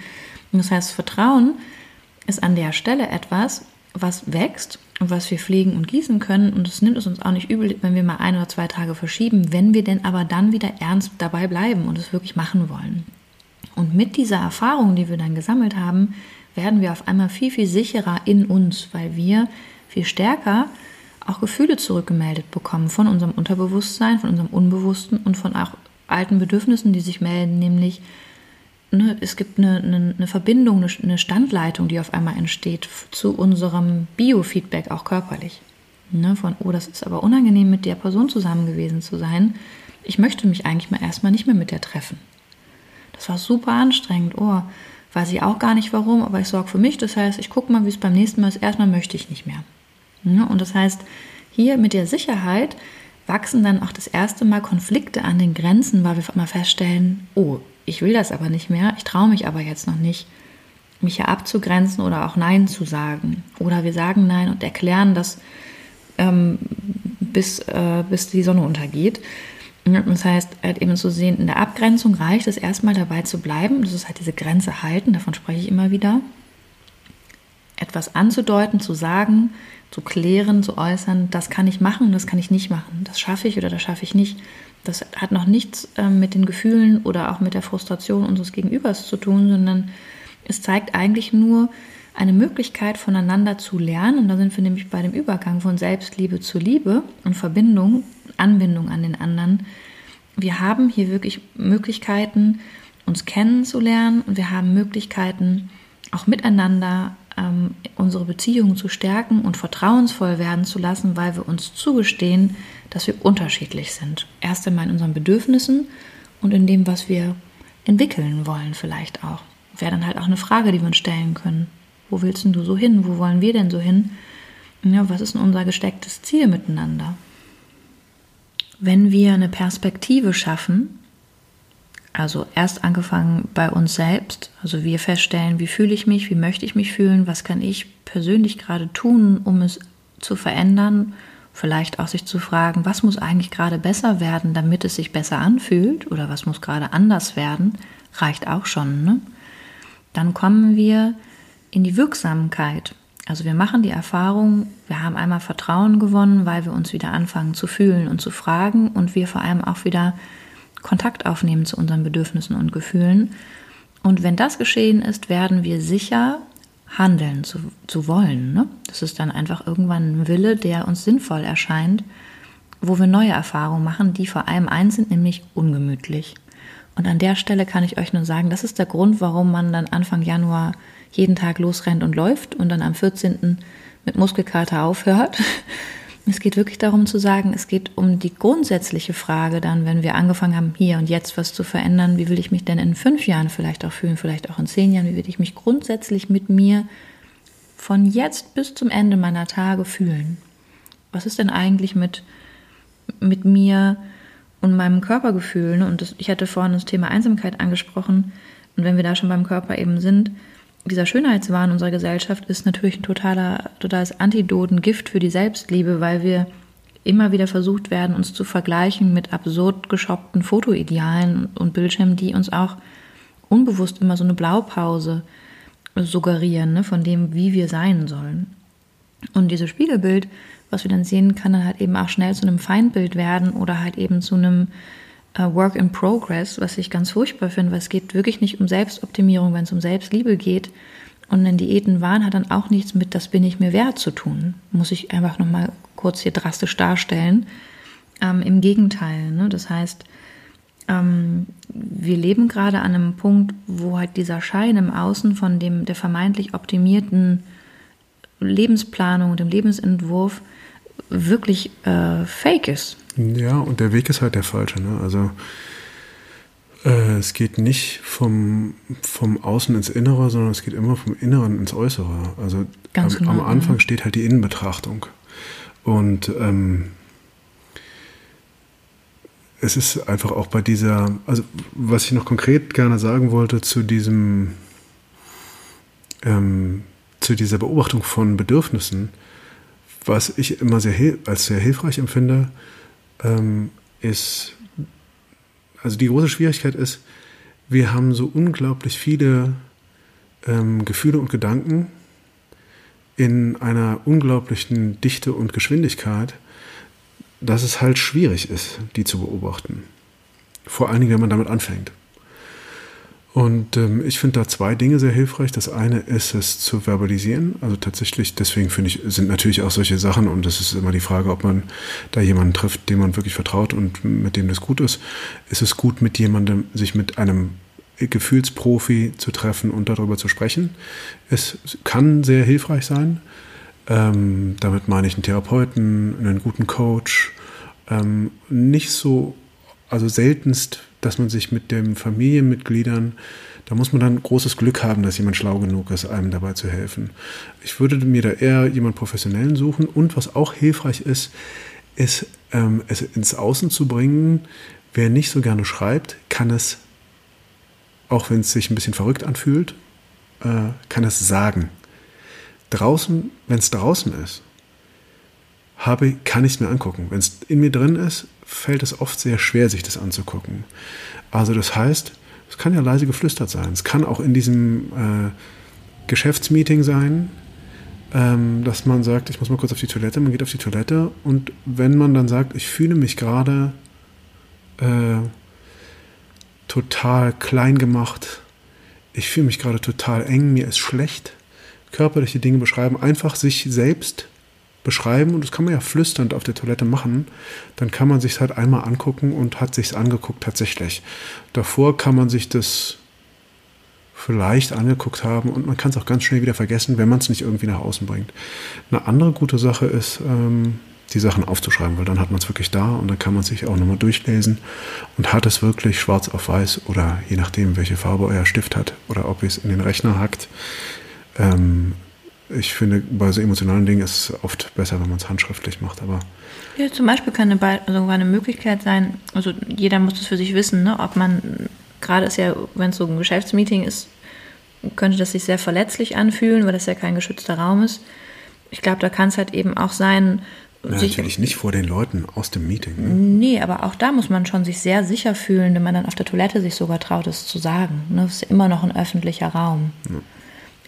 Das heißt, Vertrauen ist an der Stelle etwas, was wächst und was wir pflegen und gießen können. Und es nimmt es uns auch nicht übel, wenn wir mal ein oder zwei Tage verschieben, wenn wir denn aber dann wieder ernst dabei bleiben und es wirklich machen wollen. Und mit dieser Erfahrung, die wir dann gesammelt haben, werden wir auf einmal viel, viel sicherer in uns, weil wir viel stärker auch Gefühle zurückgemeldet bekommen von unserem Unterbewusstsein, von unserem Unbewussten und von auch alten Bedürfnissen, die sich melden, nämlich ne, es gibt eine, eine, eine Verbindung, eine, Standleitung, die auf einmal entsteht zu unserem Biofeedback, auch körperlich. Ne, von, oh, das ist aber unangenehm, mit der Person zusammen gewesen zu sein. Ich möchte mich eigentlich mal erstmal nicht mehr mit der treffen. Das war super anstrengend. Oh, Weiß ich auch gar nicht warum, aber ich sorge für mich. Das heißt, ich gucke mal, wie es beim nächsten Mal ist. Erstmal möchte ich nicht mehr. Ja, und das heißt, hier mit der Sicherheit wachsen dann auch das erste Mal Konflikte an den Grenzen, weil wir mal feststellen, oh, ich will das aber nicht mehr, ich traue mich aber jetzt noch nicht, mich hier abzugrenzen oder auch Nein zu sagen. Oder wir sagen Nein und erklären das, ähm, bis, äh, bis die Sonne untergeht. Das heißt, halt eben zu sehen, in der Abgrenzung reicht es erstmal dabei zu bleiben. Das ist halt diese Grenze halten, davon spreche ich immer wieder. Etwas anzudeuten, zu sagen, zu klären, zu äußern, das kann ich machen, das kann ich nicht machen. Das schaffe ich oder das schaffe ich nicht. Das hat noch nichts äh, mit den Gefühlen oder auch mit der Frustration unseres Gegenübers zu tun, sondern es zeigt eigentlich nur eine Möglichkeit voneinander zu lernen. Und da sind wir nämlich bei dem Übergang von Selbstliebe zu Liebe und Verbindung Anbindung an den anderen. Wir haben hier wirklich Möglichkeiten, uns kennenzulernen und wir haben Möglichkeiten, auch miteinander ähm, unsere Beziehungen zu stärken und vertrauensvoll werden zu lassen, weil wir uns zugestehen, dass wir unterschiedlich sind. Erst einmal in unseren Bedürfnissen und in dem, was wir entwickeln wollen, vielleicht auch. wäre dann halt auch eine Frage, die wir uns stellen können. Wo willst du so hin? Wo wollen wir denn so hin? Ja, was ist denn unser gestecktes Ziel miteinander? Wenn wir eine Perspektive schaffen, also erst angefangen bei uns selbst, also wir feststellen, wie fühle ich mich, wie möchte ich mich fühlen, was kann ich persönlich gerade tun, um es zu verändern, vielleicht auch sich zu fragen, was muss eigentlich gerade besser werden, damit es sich besser anfühlt oder was muss gerade anders werden, reicht auch schon. Ne? Dann kommen wir in die Wirksamkeit. Also wir machen die Erfahrung, wir haben einmal Vertrauen gewonnen, weil wir uns wieder anfangen zu fühlen und zu fragen und wir vor allem auch wieder Kontakt aufnehmen zu unseren Bedürfnissen und Gefühlen. Und wenn das geschehen ist, werden wir sicher handeln zu, zu wollen. Ne? Das ist dann einfach irgendwann ein Wille, der uns sinnvoll erscheint, wo wir neue Erfahrungen machen, die vor allem eins sind, nämlich ungemütlich. Und an der Stelle kann ich euch nur sagen, das ist der Grund, warum man dann Anfang Januar jeden Tag losrennt und läuft und dann am 14. mit Muskelkater aufhört. Es geht wirklich darum zu sagen, es geht um die grundsätzliche Frage dann, wenn wir angefangen haben, hier und jetzt was zu verändern, wie will ich mich denn in fünf Jahren vielleicht auch fühlen, vielleicht auch in zehn Jahren, wie will ich mich grundsätzlich mit mir von jetzt bis zum Ende meiner Tage fühlen? Was ist denn eigentlich mit, mit mir und meinem Körpergefühl? Und das, ich hatte vorhin das Thema Einsamkeit angesprochen. Und wenn wir da schon beim Körper eben sind, dieser Schönheitswahn unserer Gesellschaft ist natürlich ein totaler, totales Antidot, ein Gift für die Selbstliebe, weil wir immer wieder versucht werden, uns zu vergleichen mit absurd geschoppten Fotoidealen und Bildschirmen, die uns auch unbewusst immer so eine Blaupause suggerieren, ne, von dem, wie wir sein sollen. Und dieses Spiegelbild, was wir dann sehen, kann dann halt eben auch schnell zu einem Feindbild werden oder halt eben zu einem Work in Progress, was ich ganz furchtbar finde, weil es geht wirklich nicht um Selbstoptimierung, wenn es um Selbstliebe geht. Und ein Diätenwahn hat dann auch nichts mit, das bin ich mir wert zu tun. Muss ich einfach nochmal kurz hier drastisch darstellen. Ähm, Im Gegenteil, ne? das heißt, ähm, wir leben gerade an einem Punkt, wo halt dieser Schein im Außen von dem der vermeintlich optimierten Lebensplanung und dem Lebensentwurf wirklich äh, fake ist. Ja, und der Weg ist halt der falsche. Ne? Also äh, es geht nicht vom, vom Außen ins Innere, sondern es geht immer vom Inneren ins Äußere. Also am, genau, am, Anfang ja. steht halt die Innenbetrachtung. Und ähm, es ist einfach auch bei dieser, also was ich noch konkret gerne sagen wollte zu diesem, ähm, zu dieser Beobachtung von Bedürfnissen, was ich immer sehr als sehr hilfreich empfinde, ähm, ist, also die große Schwierigkeit ist, wir haben so unglaublich viele ähm, Gefühle und Gedanken in einer unglaublichen Dichte und Geschwindigkeit, dass es halt schwierig ist, die zu beobachten. Vor allen Dingen, wenn man damit anfängt. Und ähm, ich finde da zwei Dinge sehr hilfreich. Das eine ist es zu verbalisieren. Also tatsächlich, deswegen finde ich, sind natürlich auch solche Sachen und es ist immer die Frage, ob man da jemanden trifft, dem man wirklich vertraut und mit dem das gut ist. Ist es gut, mit jemandem, sich mit einem Gefühlsprofi zu treffen und darüber zu sprechen? Es kann sehr hilfreich sein. Ähm, damit meine ich einen Therapeuten, einen guten Coach. Ähm, nicht so, also seltenst dass man sich mit den Familienmitgliedern, da muss man dann großes Glück haben, dass jemand schlau genug ist, einem dabei zu helfen. Ich würde mir da eher jemanden Professionellen suchen und was auch hilfreich ist, ist ähm, es ins Außen zu bringen. Wer nicht so gerne schreibt, kann es, auch wenn es sich ein bisschen verrückt anfühlt, äh, kann es sagen. Draußen, wenn es draußen ist, habe, kann ich es mir angucken. Wenn es in mir drin ist, fällt es oft sehr schwer, sich das anzugucken. Also das heißt, es kann ja leise geflüstert sein. Es kann auch in diesem äh, Geschäftsmeeting sein, ähm, dass man sagt, ich muss mal kurz auf die Toilette, man geht auf die Toilette und wenn man dann sagt, ich fühle mich gerade äh, total klein gemacht, ich fühle mich gerade total eng, mir ist schlecht, körperliche Dinge beschreiben, einfach sich selbst beschreiben und das kann man ja flüsternd auf der Toilette machen, dann kann man sich halt einmal angucken und hat sich angeguckt tatsächlich. Davor kann man sich das vielleicht angeguckt haben und man kann es auch ganz schnell wieder vergessen, wenn man es nicht irgendwie nach außen bringt. Eine andere gute Sache ist, ähm, die Sachen aufzuschreiben, weil dann hat man es wirklich da und dann kann man sich auch nochmal durchlesen und hat es wirklich schwarz auf weiß oder je nachdem, welche Farbe euer Stift hat oder ob ihr es in den Rechner hackt. Ähm, ich finde, bei so emotionalen Dingen ist es oft besser, wenn man es handschriftlich macht, aber. Ja, zum Beispiel kann eine, sogar eine Möglichkeit sein, also jeder muss das für sich wissen, ne, ob man, gerade ist ja, wenn es so ein Geschäftsmeeting ist, könnte das sich sehr verletzlich anfühlen, weil das ja kein geschützter Raum ist. Ich glaube, da kann es halt eben auch sein, na, natürlich nicht vor den Leuten aus dem Meeting. Ne? Nee, aber auch da muss man schon sich sehr sicher fühlen, wenn man dann auf der Toilette sich sogar traut, es zu sagen. Ne? Das ist immer noch ein öffentlicher Raum. Ja.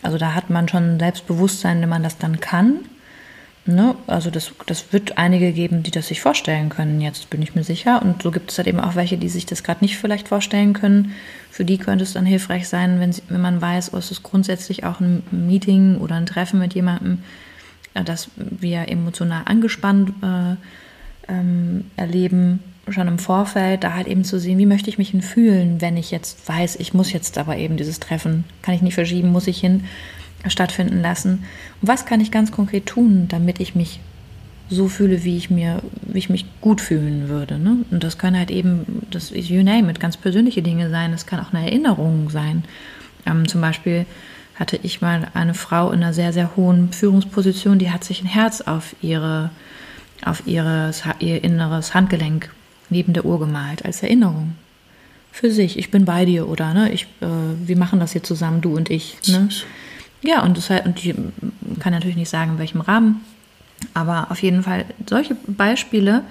Also da hat man schon Selbstbewusstsein, wenn man das dann kann. Ne? Also das, das wird einige geben, die das sich vorstellen können, jetzt bin ich mir sicher. Und so gibt es halt eben auch welche, die sich das gerade nicht vielleicht vorstellen können. Für die könnte es dann hilfreich sein, wenn, sie, wenn man weiß, oh, es ist grundsätzlich auch ein Meeting oder ein Treffen mit jemandem, äh, das wir emotional angespannt äh, ähm, erleben, schon im Vorfeld, da halt eben zu sehen, wie möchte ich mich denn fühlen, wenn ich jetzt weiß, ich muss jetzt aber eben dieses Treffen, kann ich nicht verschieben, muss ich hin, stattfinden lassen. Und was kann ich ganz konkret tun, damit ich mich so fühle, wie ich mir, wie ich mich gut fühlen würde. Ne? Und das können halt eben, das ist you name it, ganz persönliche Dinge sein. Das kann auch eine Erinnerung sein. Ähm, zum Beispiel hatte ich mal eine Frau in einer sehr, sehr hohen Führungsposition, die hat sich ein Herz auf ihre, auf ihres, ihr inneres Handgelenk neben der Uhr gemalt, als Erinnerung. Für sich, ich bin bei dir oder ne, ich, äh, wir machen das hier zusammen, du und ich. Ne? Ja, und, das und die kann natürlich nicht sagen, in welchem Rahmen, aber auf jeden Fall, solche Beispiele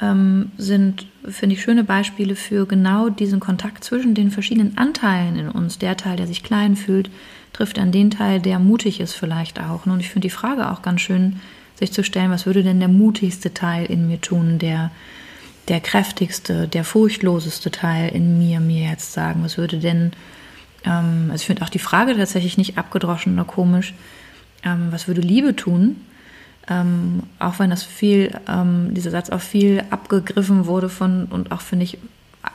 ähm, sind, finde ich, schöne Beispiele für genau diesen Kontakt zwischen den verschiedenen Anteilen in uns. Der Teil, der sich klein fühlt, trifft an den Teil, der mutig ist vielleicht auch. Ne? Und ich finde die Frage auch ganz schön, sich zu stellen, was würde denn der mutigste Teil in mir tun, der der kräftigste, der furchtloseste Teil in mir mir jetzt sagen? Was würde denn, ähm, also ich finde auch die Frage tatsächlich nicht abgedroschen oder komisch, ähm, was würde Liebe tun? Ähm, auch wenn das viel, ähm, dieser Satz auch viel abgegriffen wurde von und auch finde ich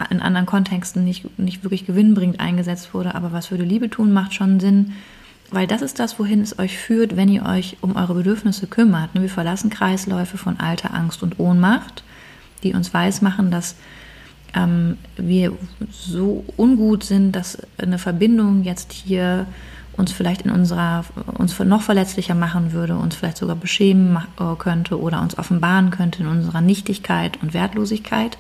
in anderen Kontexten nicht, nicht wirklich gewinnbringend eingesetzt wurde, aber was würde Liebe tun, macht schon Sinn, weil das ist das, wohin es euch führt, wenn ihr euch um eure Bedürfnisse kümmert. Wir verlassen Kreisläufe von alter Angst und Ohnmacht die uns weismachen, dass ähm, wir so ungut sind, dass eine Verbindung jetzt hier uns vielleicht in unserer, uns noch verletzlicher machen würde, uns vielleicht sogar beschämen äh, könnte oder uns offenbaren könnte in unserer Nichtigkeit und Wertlosigkeit.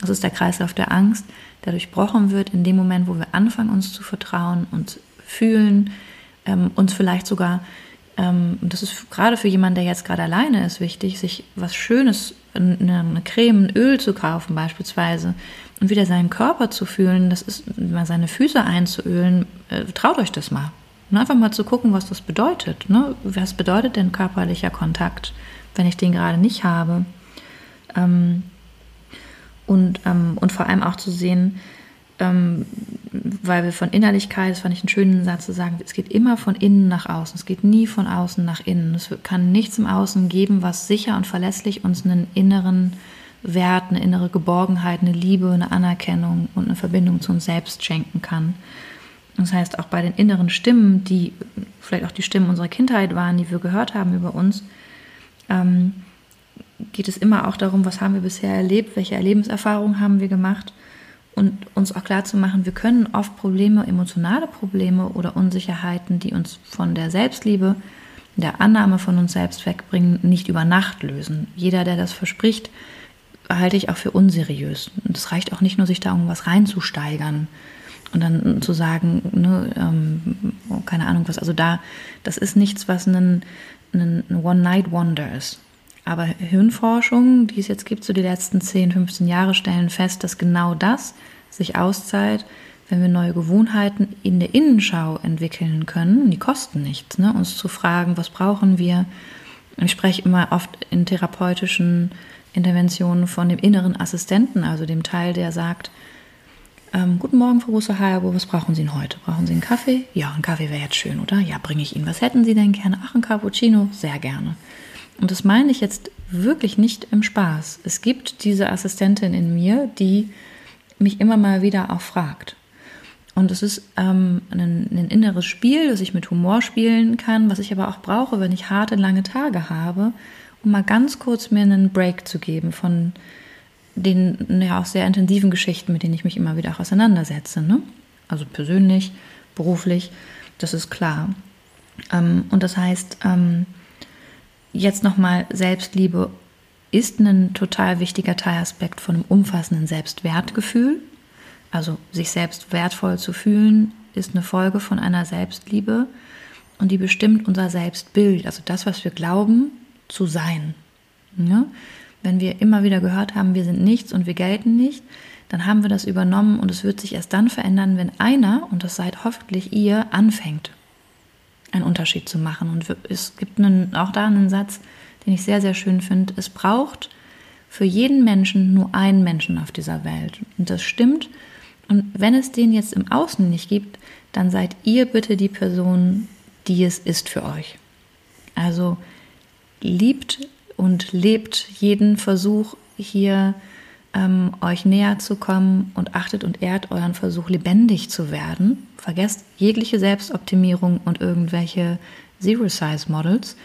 Das ist der Kreislauf der Angst, der durchbrochen wird in dem Moment, wo wir anfangen, uns zu vertrauen, uns fühlen, ähm, uns vielleicht sogar, ähm, das ist gerade für jemanden, der jetzt gerade alleine ist, wichtig, sich was Schönes eine Creme, ein Öl zu kaufen beispielsweise und wieder seinen Körper zu fühlen, das ist mal seine Füße einzuölen, äh, traut euch das mal. Und einfach mal zu gucken, was das bedeutet. Ne? Was bedeutet denn körperlicher Kontakt, wenn ich den gerade nicht habe? Ähm, und, ähm, und vor allem auch zu sehen, ähm, weil wir von Innerlichkeit, das fand ich einen schönen Satz zu sagen, es geht immer von innen nach außen, es geht nie von außen nach innen. Es kann nichts im Außen geben, was sicher und verlässlich uns einen inneren Wert, eine innere Geborgenheit, eine Liebe, eine Anerkennung und eine Verbindung zu uns selbst schenken kann. Das heißt, auch bei den inneren Stimmen, die vielleicht auch die Stimmen unserer Kindheit waren, die wir gehört haben über uns, ähm, geht es immer auch darum, was haben wir bisher erlebt, welche Erlebenserfahrungen haben wir gemacht und uns auch klar zu machen, wir können oft Probleme, emotionale Probleme oder Unsicherheiten, die uns von der Selbstliebe, der Annahme von uns selbst wegbringen, nicht über Nacht lösen. Jeder, der das verspricht, halte ich auch für unseriös. Und es reicht auch nicht nur, sich da irgendwas reinzusteigern und dann zu sagen, ne, ähm, keine Ahnung was. Also da, das ist nichts, was ein, ein One-Night-Wonder ist. Aber Hirnforschung, die es jetzt gibt, so die letzten 10, 15 Jahre, stellen fest, dass genau das sich auszahlt, wenn wir neue Gewohnheiten in der Innenschau entwickeln können. Die kosten nichts, ne? uns zu fragen, was brauchen wir. Ich spreche immer oft in therapeutischen Interventionen von dem inneren Assistenten, also dem Teil, der sagt, ähm, guten Morgen, Frau Busse-Hayabo, was brauchen Sie denn heute? Brauchen Sie einen Kaffee? Ja, ein Kaffee wäre jetzt schön, oder? Ja, bringe ich Ihnen. Was hätten Sie denn gerne? Ach, ein Cappuccino? Sehr gerne. Und das meine ich jetzt wirklich nicht im Spaß. Es gibt diese Assistentin in mir, die mich immer mal wieder auch fragt. Und es ist ähm, ein, ein, inneres Spiel, das ich mit Humor spielen kann, was ich aber auch brauche, wenn ich harte, lange Tage habe um mal ganz kurz mir einen Break zu geben von den ja auch sehr intensiven Geschichten, mit denen ich mich immer wieder auch auseinandersetze. Ne? Also persönlich, beruflich, das ist klar. Ähm, und das heißt, ähm, jetzt nochmal Selbstliebe ist ein total wichtiger Teilaspekt von einem umfassenden Selbstwertgefühl. Also sich selbst wertvoll zu fühlen, ist eine Folge von einer Selbstliebe und die bestimmt unser Selbstbild, also das, was wir glauben zu sein. Ja? Wenn wir immer wieder gehört haben, wir sind nichts und wir gelten nicht, dann haben wir das übernommen und es wird sich erst dann verändern, wenn einer, und das seid hoffentlich ihr, anfängt, einen Unterschied zu machen. Und es gibt einen, auch da einen Satz, den ich sehr, sehr schön finde. Es braucht für jeden Menschen nur einen Menschen auf dieser Welt. Und das stimmt. Und wenn es den jetzt im Außen nicht gibt, dann seid ihr bitte die Person, die es ist für euch. Also liebt und lebt jeden Versuch hier ähm, euch näher zu kommen und achtet und ehrt euren Versuch lebendig zu werden. Vergesst jegliche Selbstoptimierung und irgendwelche Zero-Size-Models,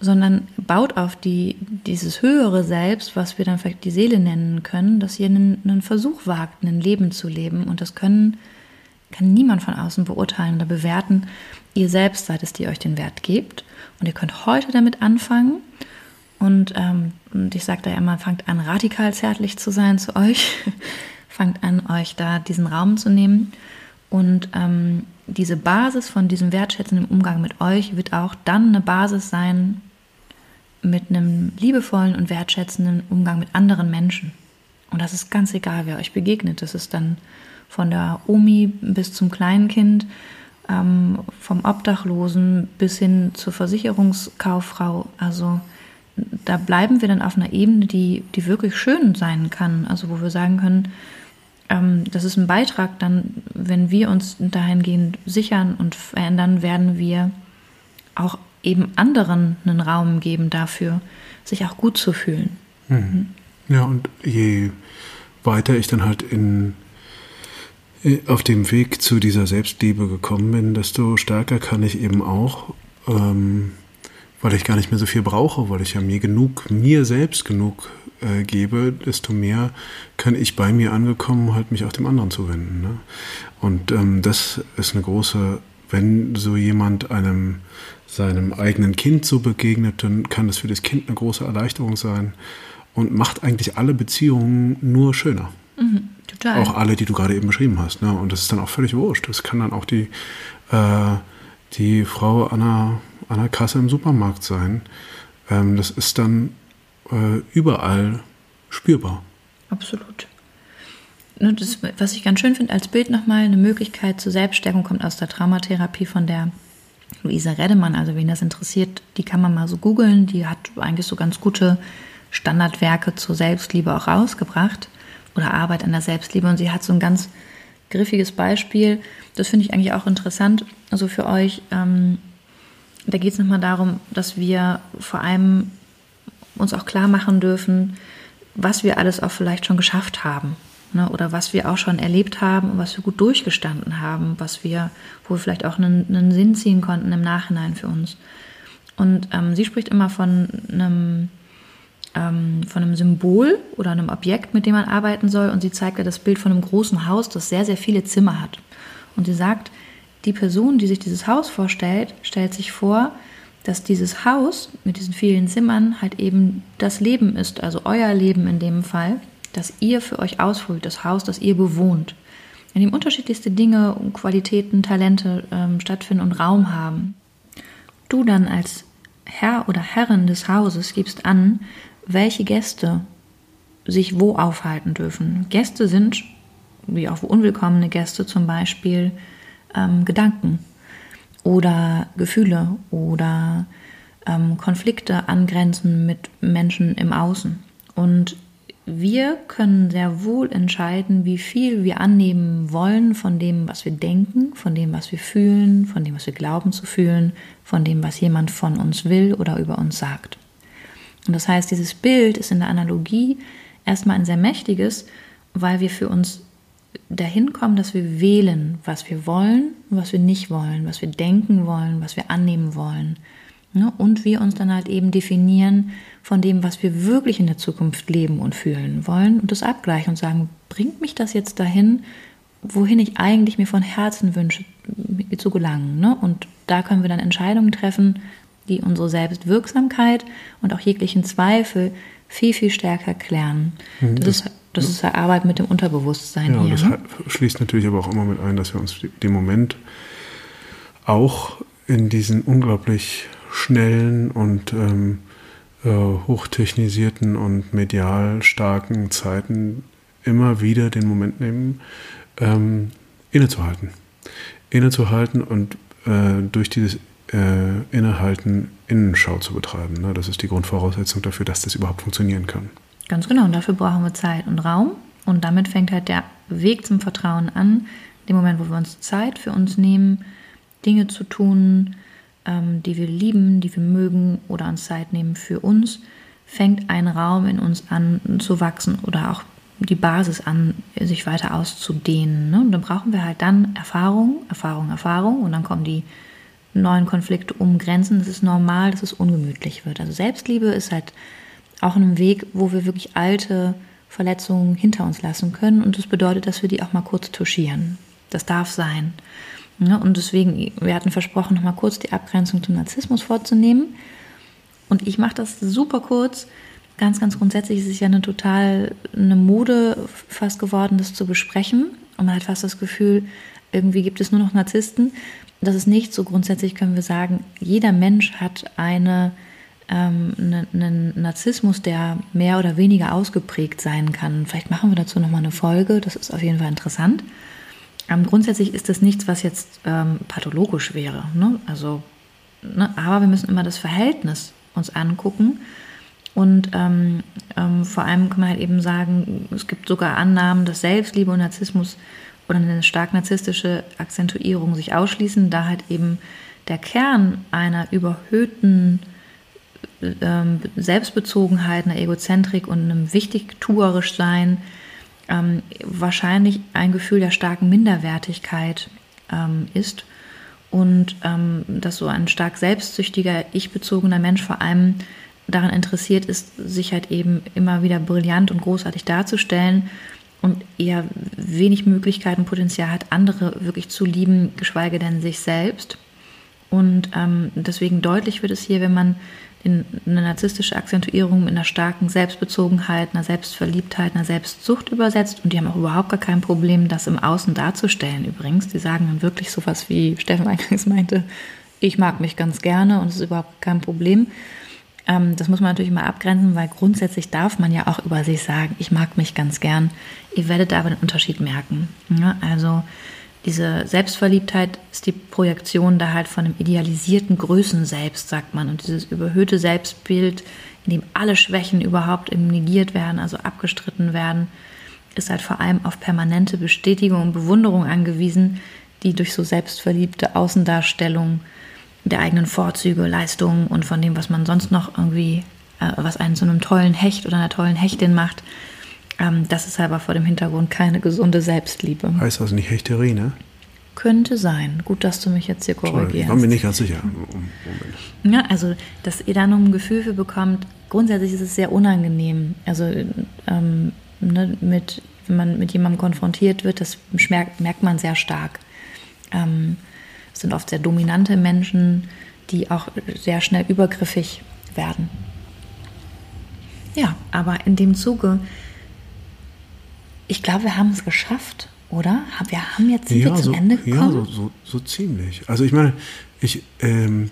sondern baut auf die, dieses höhere Selbst, was wir dann vielleicht die Seele nennen können, dass ihr einen, einen Versuch wagt, ein Leben zu leben. Und das können, kann niemand von außen beurteilen oder bewerten. Ihr selbst seid es, die euch den Wert gibt. Und ihr könnt heute damit anfangen und, ähm, und ich sage da ja immer, fangt an, radikal zärtlich zu sein zu euch. *laughs* fangt an, euch da diesen Raum zu nehmen. Und ähm, diese Basis von diesem wertschätzenden Umgang mit euch wird auch dann eine Basis sein mit einem liebevollen und wertschätzenden Umgang mit anderen Menschen. Und das ist ganz egal, wer euch begegnet. Das ist dann von der Omi bis zum kleinen Kind, ähm, vom Obdachlosen bis hin zur Versicherungskauffrau. Also da bleiben wir dann auf einer Ebene, die, die wirklich schön sein kann. Also wo wir sagen können, das ist ein Beitrag dann, wenn wir uns dahingehend sichern und verändern, werden wir auch eben anderen einen Raum geben dafür, sich auch gut zu fühlen. Mhm. Ja, und je weiter ich dann halt in, äh, auf dem Weg zu dieser Selbstliebe gekommen bin, desto stärker kann ich eben auch ähm, weil ich gar nicht mehr so viel brauche, weil ich ja mir genug, mir selbst genug äh, gebe, desto mehr kann ich bei mir angekommen halt mich auch dem anderen zuwenden. Ne? Und ähm, das ist eine große, wenn so jemand einem seinem eigenen Kind so begegnet, dann kann das für das Kind eine große Erleichterung sein und macht eigentlich alle Beziehungen nur schöner. Mhm, total. Auch alle, die du gerade eben beschrieben hast. Ne? Und das ist dann auch völlig wurscht. Das kann dann auch die, äh, die Frau Anna an der Kasse im Supermarkt sein. Ähm, das ist dann äh, überall spürbar. Absolut. Das, was ich ganz schön finde als Bild nochmal, eine Möglichkeit zur Selbststärkung kommt aus der Traumatherapie von der Luisa Redemann. Also wen das interessiert, die kann man mal so googeln. Die hat eigentlich so ganz gute Standardwerke zur Selbstliebe auch rausgebracht oder Arbeit an der Selbstliebe. Und sie hat so ein ganz griffiges Beispiel. Das finde ich eigentlich auch interessant. Also für euch, ähm, da geht es nochmal darum, dass wir vor allem uns auch klar machen dürfen, was wir alles auch vielleicht schon geschafft haben. Ne, oder was wir auch schon erlebt haben und was wir gut durchgestanden haben, was wir, wo wir vielleicht auch einen, einen Sinn ziehen konnten im Nachhinein für uns. Und ähm, sie spricht immer von einem, ähm, von einem Symbol oder einem Objekt, mit dem man arbeiten soll. Und sie zeigt ja das Bild von einem großen Haus, das sehr, sehr viele Zimmer hat. Und sie sagt, die Person, die sich dieses Haus vorstellt, stellt sich vor, dass dieses Haus mit diesen vielen Zimmern halt eben das Leben ist, also euer Leben in dem Fall, das ihr für euch ausfüllt, das Haus, das ihr bewohnt, in dem unterschiedlichste Dinge und Qualitäten, Talente ähm, stattfinden und Raum haben. Du dann als Herr oder Herrin des Hauses gibst an, welche Gäste sich wo aufhalten dürfen. Gäste sind, wie auch unwillkommene Gäste zum Beispiel, ähm, Gedanken oder Gefühle oder ähm, Konflikte angrenzen mit Menschen im Außen. Und wir können sehr wohl entscheiden, wie viel wir annehmen wollen von dem, was wir denken, von dem, was wir fühlen, von dem, was wir glauben zu fühlen, von dem, was jemand von uns will oder über uns sagt. Und das heißt, dieses Bild ist in der Analogie erstmal ein sehr mächtiges, weil wir für uns dahin kommen, dass wir wählen, was wir wollen und was wir nicht wollen, was wir denken wollen, was wir annehmen wollen. Ne? Und wir uns dann halt eben definieren von dem, was wir wirklich in der Zukunft leben und fühlen wollen und das abgleichen und sagen, bringt mich das jetzt dahin, wohin ich eigentlich mir von Herzen wünsche, zu gelangen. Ne? Und da können wir dann Entscheidungen treffen, die unsere Selbstwirksamkeit und auch jeglichen Zweifel viel, viel stärker klären. Mhm, das, das, ist, das ist Arbeit mit dem Unterbewusstsein ja, hier. Das ne? schließt natürlich aber auch immer mit ein, dass wir uns den Moment auch in diesen unglaublich schnellen und ähm, äh, hochtechnisierten und medial starken Zeiten immer wieder den Moment nehmen, ähm, innezuhalten. Innezuhalten und äh, durch dieses äh, Innehalten Innenschau zu betreiben. Ne? Das ist die Grundvoraussetzung dafür, dass das überhaupt funktionieren kann. Ganz genau, und dafür brauchen wir Zeit und Raum. Und damit fängt halt der Weg zum Vertrauen an. Dem Moment, wo wir uns Zeit für uns nehmen, Dinge zu tun, ähm, die wir lieben, die wir mögen oder uns Zeit nehmen für uns, fängt ein Raum in uns an zu wachsen oder auch die Basis an, sich weiter auszudehnen. Ne? Und dann brauchen wir halt dann Erfahrung, Erfahrung, Erfahrung und dann kommen die neuen Konflikte um Grenzen. Das ist normal, dass es ungemütlich wird. Also Selbstliebe ist halt auch ein Weg, wo wir wirklich alte Verletzungen hinter uns lassen können und das bedeutet, dass wir die auch mal kurz touchieren. Das darf sein. Und deswegen, wir hatten versprochen, noch mal kurz die Abgrenzung zum Narzissmus vorzunehmen. Und ich mache das super kurz, ganz, ganz grundsätzlich ist es ja eine total eine Mode fast geworden, das zu besprechen. Und man hat fast das Gefühl, irgendwie gibt es nur noch Narzissten. Das ist nicht so. Grundsätzlich können wir sagen, jeder Mensch hat eine, ähm, eine, einen Narzissmus, der mehr oder weniger ausgeprägt sein kann. Vielleicht machen wir dazu nochmal eine Folge. Das ist auf jeden Fall interessant. Ähm, grundsätzlich ist das nichts, was jetzt ähm, pathologisch wäre. Ne? Also, ne? Aber wir müssen immer das Verhältnis uns angucken und ähm, ähm, vor allem kann man halt eben sagen, es gibt sogar Annahmen, dass Selbstliebe und Narzissmus oder eine stark narzisstische Akzentuierung sich ausschließen, da halt eben der Kern einer überhöhten ähm, Selbstbezogenheit, einer Egozentrik und einem wichtigtuerisch sein ähm, wahrscheinlich ein Gefühl der starken Minderwertigkeit ähm, ist und ähm, dass so ein stark selbstsüchtiger, ich-bezogener Mensch vor allem daran interessiert ist, sich halt eben immer wieder brillant und großartig darzustellen und eher wenig Möglichkeiten, Potenzial hat, andere wirklich zu lieben, geschweige denn sich selbst. Und ähm, deswegen deutlich wird es hier, wenn man in eine narzisstische Akzentuierung mit einer starken Selbstbezogenheit, einer Selbstverliebtheit, einer Selbstsucht übersetzt. Und die haben auch überhaupt gar kein Problem, das im Außen darzustellen übrigens. Die sagen dann wirklich sowas, wie Steffen eingangs meinte, ich mag mich ganz gerne und es ist überhaupt kein Problem. Ähm, das muss man natürlich immer abgrenzen, weil grundsätzlich darf man ja auch über sich sagen, ich mag mich ganz gern. Ihr werdet aber den Unterschied merken. Ja, also diese Selbstverliebtheit ist die Projektion da halt von einem idealisierten Größen-Selbst, sagt man. Und dieses überhöhte Selbstbild, in dem alle Schwächen überhaupt negiert werden, also abgestritten werden, ist halt vor allem auf permanente Bestätigung und Bewunderung angewiesen, die durch so selbstverliebte Außendarstellung der eigenen Vorzüge, Leistungen und von dem, was man sonst noch irgendwie, äh, was einen zu einem tollen Hecht oder einer tollen Hechtin macht, ähm, das ist aber vor dem Hintergrund keine gesunde Selbstliebe. Heißt also nicht Hechterie, ne? Könnte sein. Gut, dass du mich jetzt hier korrigierst. Ich war mir nicht ganz sicher. Moment. Ja, also, dass ihr da noch ein Gefühl für bekommt, grundsätzlich ist es sehr unangenehm. Also, ähm, ne, mit, wenn man mit jemandem konfrontiert wird, das merkt, merkt man sehr stark. Ähm, es sind oft sehr dominante Menschen, die auch sehr schnell übergriffig werden. Ja, aber in dem Zuge ich glaube, wir haben es geschafft, oder? Wir haben jetzt ja, zum so, Ende gekommen. Ja, so, so, so, ziemlich. Also ich meine, ich, ähm,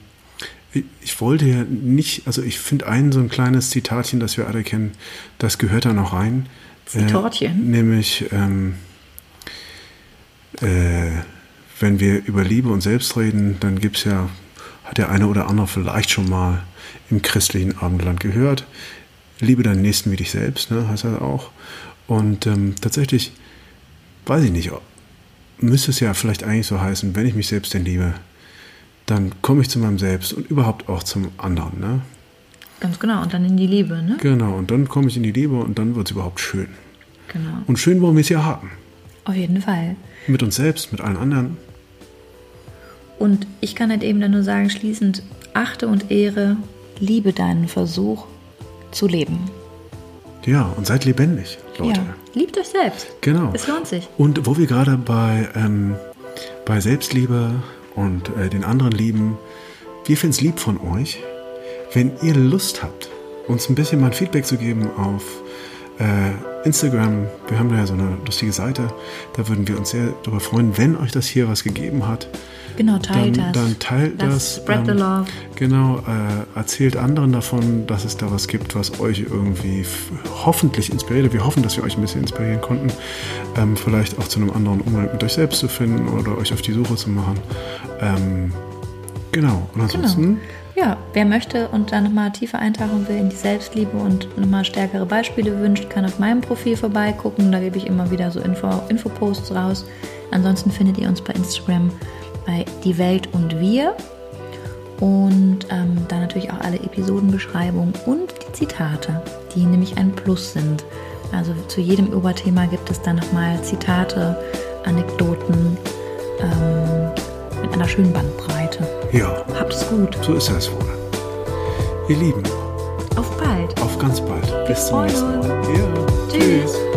ich, ich wollte ja nicht, also ich finde ein so ein kleines Zitatchen, das wir alle kennen, das gehört da noch rein. Zitatchen? Äh, nämlich, ähm, äh, wenn wir über Liebe und Selbst reden, dann gibt es ja, hat der eine oder andere vielleicht schon mal im christlichen Abendland gehört. Liebe deinen Nächsten wie dich selbst, ne, heißt er auch. Und ähm, tatsächlich, weiß ich nicht, müsste es ja vielleicht eigentlich so heißen, wenn ich mich selbst denn liebe, dann komme ich zu meinem Selbst und überhaupt auch zum anderen. Ne? Ganz genau, und dann in die Liebe, ne? Genau, und dann komme ich in die Liebe und dann wird es überhaupt schön. Genau. Und schön wollen wir es ja haben. Auf jeden Fall. Mit uns selbst, mit allen anderen. Und ich kann halt eben dann nur sagen, schließend, achte und ehre, liebe deinen Versuch zu leben. Ja, und seid lebendig, Leute. Ja, liebt euch selbst. Genau. Es lohnt sich. Und wo wir gerade bei, ähm, bei Selbstliebe und äh, den anderen lieben, wir finden es lieb von euch, wenn ihr Lust habt, uns ein bisschen mal ein Feedback zu geben auf äh, Instagram. Wir haben da ja so eine lustige Seite. Da würden wir uns sehr darüber freuen, wenn euch das hier was gegeben hat. Genau, teilt dann, das. Dann teilt das. Spread the love. Genau, äh, erzählt anderen davon, dass es da was gibt, was euch irgendwie hoffentlich inspiriert. Wir hoffen, dass wir euch ein bisschen inspirieren konnten. Ähm, vielleicht auch zu einem anderen Umgang mit euch selbst zu finden oder euch auf die Suche zu machen. Ähm, genau, und ansonsten. Genau. Ja, wer möchte und da nochmal tiefer eintauchen will in die Selbstliebe und nochmal stärkere Beispiele wünscht, kann auf meinem Profil vorbeigucken. Da gebe ich immer wieder so Info, Infoposts raus. Ansonsten findet ihr uns bei Instagram bei Die Welt und Wir. Und ähm, dann natürlich auch alle Episodenbeschreibungen und die Zitate, die nämlich ein Plus sind. Also zu jedem Oberthema gibt es dann nochmal Zitate, Anekdoten ähm, mit einer schönen Bandbreite. Ja. Habt es gut. So ist es wohl. Ihr Lieben. Auf bald. Auf ganz bald. Bis zum nächsten Mal. Ja.